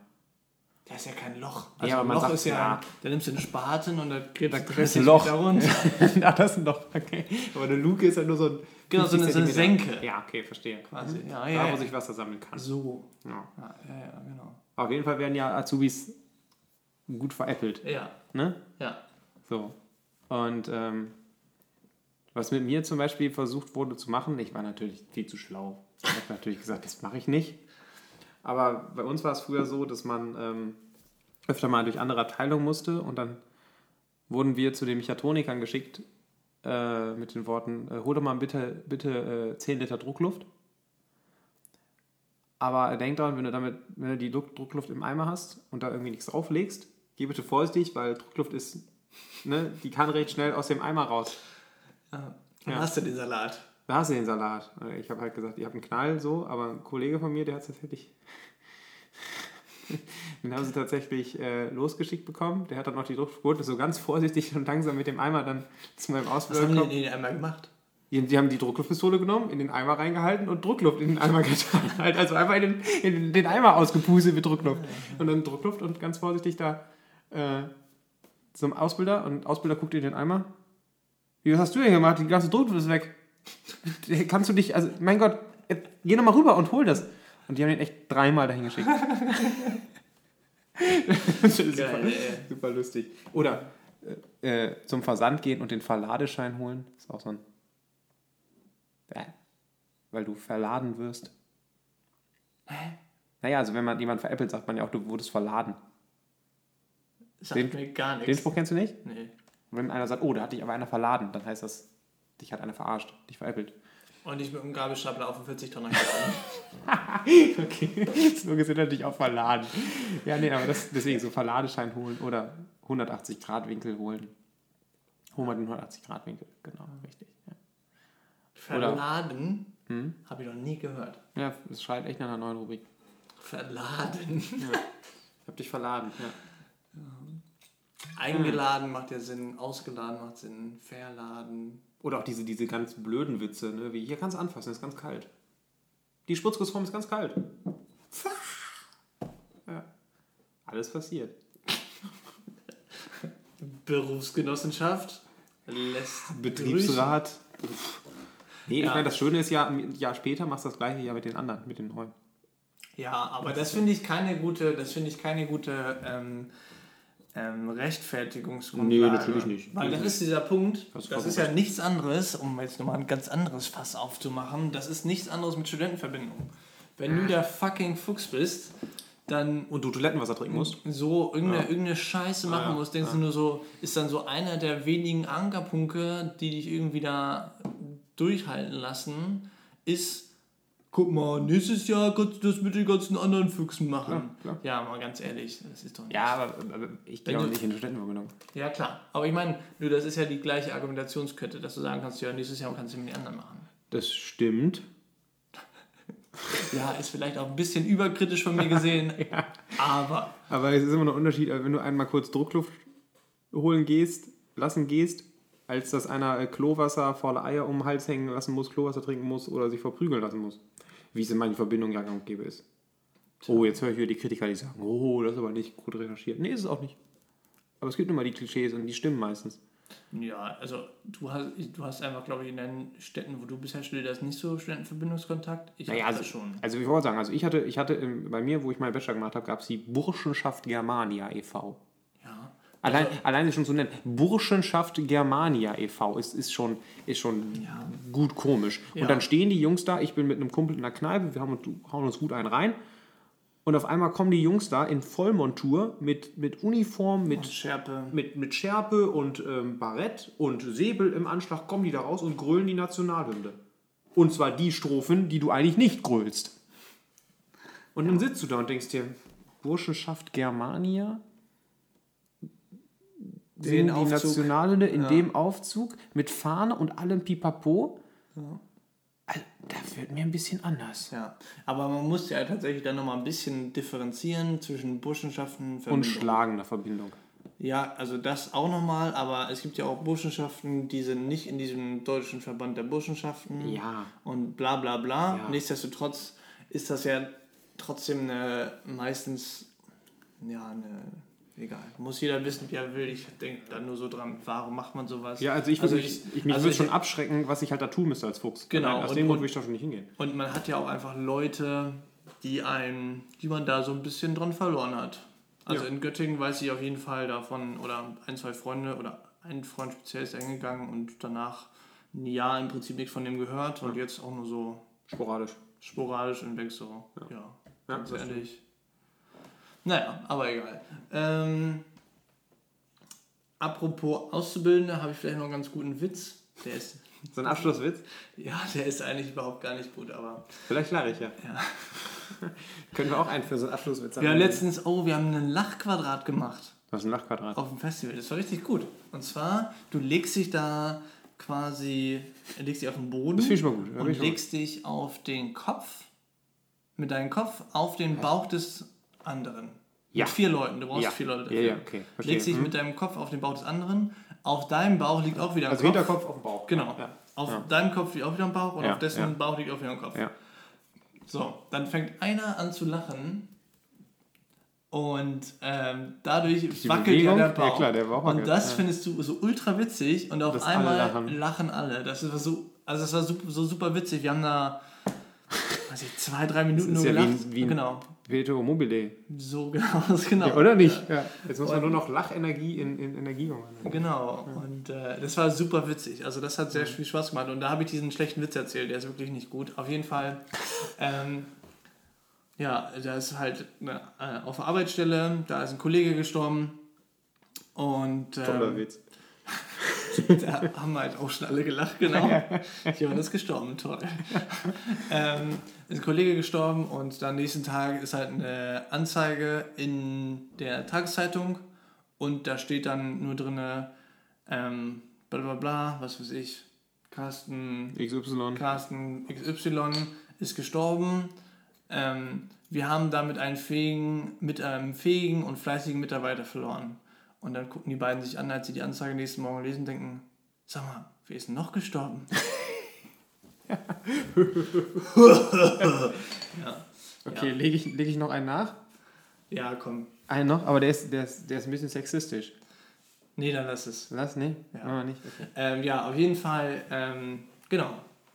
Da ist ja kein Loch. Ja, aber man Loch sagt, ist ja, ja. da nimmst du einen Spaten und da gräbst Da du gräbst 30 du ein Loch. Meter runter. ja, das ist ein Loch, okay. Aber eine Luke ist ja nur so ein. Genau, so eine- so eine 50 Zentimeter. Senke. Ja, okay, verstehe. Quasi. Ja, Da, ja, wo ja. sich Wasser sammeln kann. So. Ja. Ja, ja, ja, genau. Auf jeden Fall werden ja Azubis gut veräppelt. Ja, Ne? ja. So. Und ähm, was mit mir zum Beispiel versucht wurde zu machen, ich war natürlich viel zu schlau. Ich habe natürlich gesagt, das mache ich nicht. Aber bei uns war es früher so, dass man ähm, öfter mal durch andere Abteilungen musste und dann wurden wir zu den Mechatronikern geschickt äh, mit den Worten, äh, hol doch mal bitte, bitte äh, 10 Liter Druckluft. Aber denk dran, wenn du damit, wenn du die Druck- Druckluft im Eimer hast und da irgendwie nichts drauflegst, geh bitte vorsichtig, weil Druckluft ist, ne, die kann recht schnell aus dem Eimer raus. ja. Dann Ja. hast du den Salat. Da hast du den Salat. Ich habe halt gesagt, ihr habt einen Knall so, aber ein Kollege von mir, der hat es tatsächlich. Den haben sie tatsächlich äh, losgeschickt bekommen. Der hat dann noch die Druckquote so ganz vorsichtig und langsam mit dem Eimer dann zu meinem Was Ausbilder haben die gekommen. denn einmal gemacht? Die, die haben die Druckluftpistole genommen, in den Eimer reingehalten und Druckluft in den Eimer getan. Halt also einfach in den, in den Eimer ausgepustet mit Druckluft. Und dann Druckluft und ganz vorsichtig da äh, zum Ausbilder. Und Ausbilder guckt in den Eimer. Wie, was hast du denn gemacht? Die ganze Druckluft ist weg. Kannst du dich, also mein Gott, geh nochmal rüber und hol das. Und die haben den echt dreimal dahin geschickt. das ist super, Geil, super lustig. Oder äh, äh, zum Versand gehen und den Verladeschein holen. Ist auch so ein. Äh, weil du verladen wirst. Hä? Naja, also wenn man jemand veräppelt, sagt man ja auch, du wurdest verladen. Sagt Den- mir gar Den nichts. Spruch kennst du nicht? Nee. Und wenn einer sagt, oh, da hat dich aber einer verladen, dann heißt das, dich hat einer verarscht, dich veräppelt. Und ich mit dem Gabelstapler auf den 40 Tonner geladen. Okay, so gesehen natürlich auch verladen. Ja, nee, aber das, deswegen so Verladeschein holen oder 180 Grad Winkel holen. Hol mal den 180 Grad Winkel, genau, richtig. Ja, Verladen hm? habe ich noch nie gehört. ja das schreit echt nach einer neuen Rubrik. Verladen. Ich hab dich verladen, ja. Eingeladen macht ja Sinn, ausgeladen macht Sinn, verladen. Oder auch diese, diese ganz blöden Witze, ne? wie hier kannst du anfassen, ist ganz kalt. Die Spritzgussform ist ganz kalt. Ja. Alles passiert. Berufsgenossenschaft lässt Betriebsrat. Nee, ich Ja. meine, das Schöne ist ja, ein Jahr später machst du das gleiche ja mit den anderen, mit den neuen. Ja, aber das finde ich keine gute, das finde ich keine gute ähm, ähm, Rechtfertigungsgrundlage. Nee, natürlich nicht. Weil das ist dieser Punkt, Das ist das ist ja nichts anderes, um jetzt nochmal ein ganz anderes Fass aufzumachen, das ist nichts anderes mit Studentenverbindung. Wenn du der fucking Fuchs bist, dann Und du Toilettenwasser trinken musst? so irgendeine, irgendeine Scheiße machen ja, musst, denkst du nur so, ist dann so einer der wenigen Ankerpunkte, die dich irgendwie da durchhalten lassen, ist, guck mal, nächstes Jahr kannst du das mit den ganzen anderen Füchsen machen. klar. Ja, mal ganz ehrlich, das ist doch nicht. Ja, aber, aber ich gehe auch nicht in die Studentenverbindung. Ja, klar. Aber ich meine, du, das ist ja die gleiche Argumentationskette, dass du sagen kannst, ja, nächstes Jahr kannst du mit den anderen machen. Das stimmt. Ja, ist vielleicht auch ein bisschen überkritisch von mir gesehen, aber Aber es ist immer noch ein Unterschied, wenn du einmal kurz Druckluft holen gehst, lassen gehst, als dass einer Klowasser, faule Eier um den Hals hängen lassen muss, Klowasser trinken muss oder sich verprügeln lassen muss. Wie es in meinen Verbindungen gang und gäbe ist. Oh, jetzt höre ich wieder die Kritiker, die sagen, oh, das ist aber nicht gut recherchiert. Nee, ist es auch nicht. Aber es gibt immer die Klischees und die stimmen meistens. Ja, also du hast, du hast einfach, glaube ich, in deinen Städten, wo du bisher studierst, hast, nicht so Studentenverbindungskontakt. Ich Naja, also, schon. also ich wollte sagen, also ich hatte, ich hatte bei mir, wo ich meinen Bachelor gemacht habe, gab es die Burschenschaft Germania e.V. Ja. Allein, alleine schon zu nennen, Burschenschaft Germania e.V. ist, ist schon, ist schon Ja. gut komisch. Ja. Und dann stehen die Jungs da, ich bin mit einem Kumpel in der Kneipe, wir haben, hauen uns gut einen rein. Und auf einmal kommen die Jungs da in Vollmontur mit, mit Uniform, Und mit, Schärpe. mit, mit Schärpe und ähm, Barett und Säbel im Anschlag, kommen die da raus und grölen die Nationalhymne. Und zwar die Strophen, die du eigentlich nicht grölst. Und dann sitzt du da und denkst dir, Burschenschaft Germania? Den die Aufzug. Nationalhymne in Ja. dem Aufzug mit Fahne und allem Pipapo? Also, da wird mir ein bisschen anders. Ja, aber man muss ja tatsächlich dann nochmal ein bisschen differenzieren zwischen Burschenschaften Und Verbindung. schlagender Verbindung. Ja, also das auch nochmal, aber es gibt ja auch Burschenschaften, die sind nicht in diesem deutschen Verband der Burschenschaften Ja. und bla bla bla. Ja. Nichtsdestotrotz ist das ja trotzdem eine, meistens, ja, eine, egal. Muss jeder wissen, wie er will. Ich denke da nur so dran, warum macht man sowas? Ja, also ich würde Also ich- ich, mich also würde ich- schon abschrecken, was ich halt da tun müsste als Fuchs. Genau, Aus und- dem Grund und- würde ich da schon nicht hingehen. Und man hat ja auch einfach Leute, die einen, die man da so ein bisschen dran verloren hat. Also Ja. in Göttingen weiß ich auf jeden Fall davon, oder ein, zwei Freunde oder ein Freund speziell ist eingegangen und danach ein Jahr im Prinzip nichts von dem gehört und jetzt auch nur so Sporadisch. sporadisch und weg so. Ja, Ja, ganz ehrlich. Naja, aber egal. Ähm, apropos Auszubildende, habe ich vielleicht noch einen ganz guten Witz. Der ist, So ein Abschlusswitz? ja, der ist eigentlich überhaupt gar nicht gut, aber Vielleicht lache ich ja. ja. Können wir auch einen für so einen Abschlusswitz Wir haben letztens, oh, wir haben einen Lachquadrat gemacht Was ist ein Lachquadrat? auf dem Festival. Das war richtig gut. Und zwar, du legst dich da quasi, legst dich auf den Boden Das finde ich mal gut. Ja, und legst dich auf den Kopf, mit deinem Kopf auf den Bauch des anderen. Ja. Mit vier Leuten, du brauchst Ja. vier Leute Ja, dafür. ja, okay, verstehe. Legst dich Mhm. mit deinem Kopf auf den Bauch des anderen. Auf deinem Bauch liegt auch wieder ein Also Kopf. Hinterkopf auf dem Bauch. Genau. Ja. Auf Ja. deinem Kopf liegt auch wieder ein Bauch und Ja, auf dessen ja. Bauch liegt auch wieder ein Kopf. Ja. So, dann fängt einer an zu lachen und ähm, dadurch Die wackelt Bewegung? ja der Bauch. Ja, klar, der Bauch und das ja. findest du so ultra witzig und auf Dass alle einmal lachen. lachen. alle. Das ist so, also das war super, so super witzig. Wir haben da weiß ich, zwei, drei Minuten nur ja wie gelacht. ein- wie ein- genau. Veto Mobile. So genau, genau. Ja, oder nicht? Ja. Jetzt muss man nur noch Lachenergie in, in Energie umwandeln. Genau, und äh, das war super witzig. Also das hat sehr viel Spaß gemacht. Und da habe ich diesen schlechten Witz erzählt, der ist wirklich nicht gut. Auf jeden Fall, ähm, ja, da ist halt eine, äh, auf der Arbeitsstelle, da ist ein Kollege gestorben. Und Toller ähm, Witz. Da haben halt auch schon alle gelacht, genau. Jemand ist gestorben, toll. ähm, ist ein Kollege gestorben und dann nächsten Tag ist halt eine Anzeige in der Tageszeitung und da steht dann nur drin, ähm, bla bla bla, was weiß ich, Carsten, XY. Carsten XY ist gestorben. Ähm, wir haben damit einen fähigen, mit einem fähigen und fleißigen Mitarbeiter verloren. Und dann gucken die beiden sich an, als sie die Anzeige nächsten Morgen lesen, denken, sag mal, wer ist denn noch gestorben? ja. Okay, Ja. lege ich, leg ich noch einen nach? ja, komm. Einen noch, aber der ist, der ist, der ist ein bisschen sexistisch. Nee, dann lass es. Lass, nee? Ja. Machen wir nicht. Okay. Ähm, ja, auf jeden Fall, ähm, genau.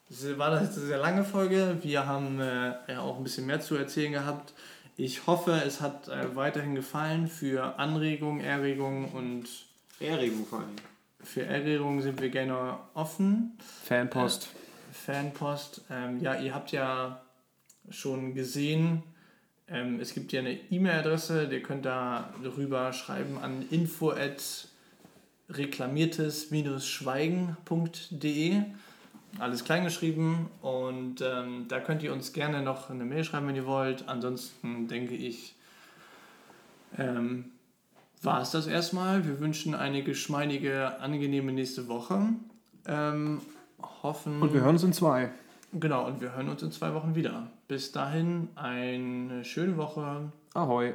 Das war das jetzt eine sehr lange Folge. Wir haben äh, ja auch ein bisschen mehr zu erzählen gehabt. Ich hoffe, es hat äh, weiterhin gefallen. Für Anregungen, Erregungen und Erregung vor allem. für Erregungen sind wir gerne offen. Fanpost. Fanpost. Ähm, ja, ihr habt ja schon gesehen, ähm, es gibt ja eine E-Mail-Adresse, ihr könnt da drüber schreiben an info at reklamiertes-schweigen.de. Alles klein geschrieben und ähm, da könnt ihr uns gerne noch eine Mail schreiben, wenn ihr wollt. Ansonsten denke ich, ähm, war es das erstmal. Wir wünschen eine geschmeidige, angenehme nächste Woche. Ähm, hoffen. Und wir hören uns in zwei. Genau, und wir hören uns in zwei Wochen wieder. Bis dahin eine schöne Woche. Ahoi.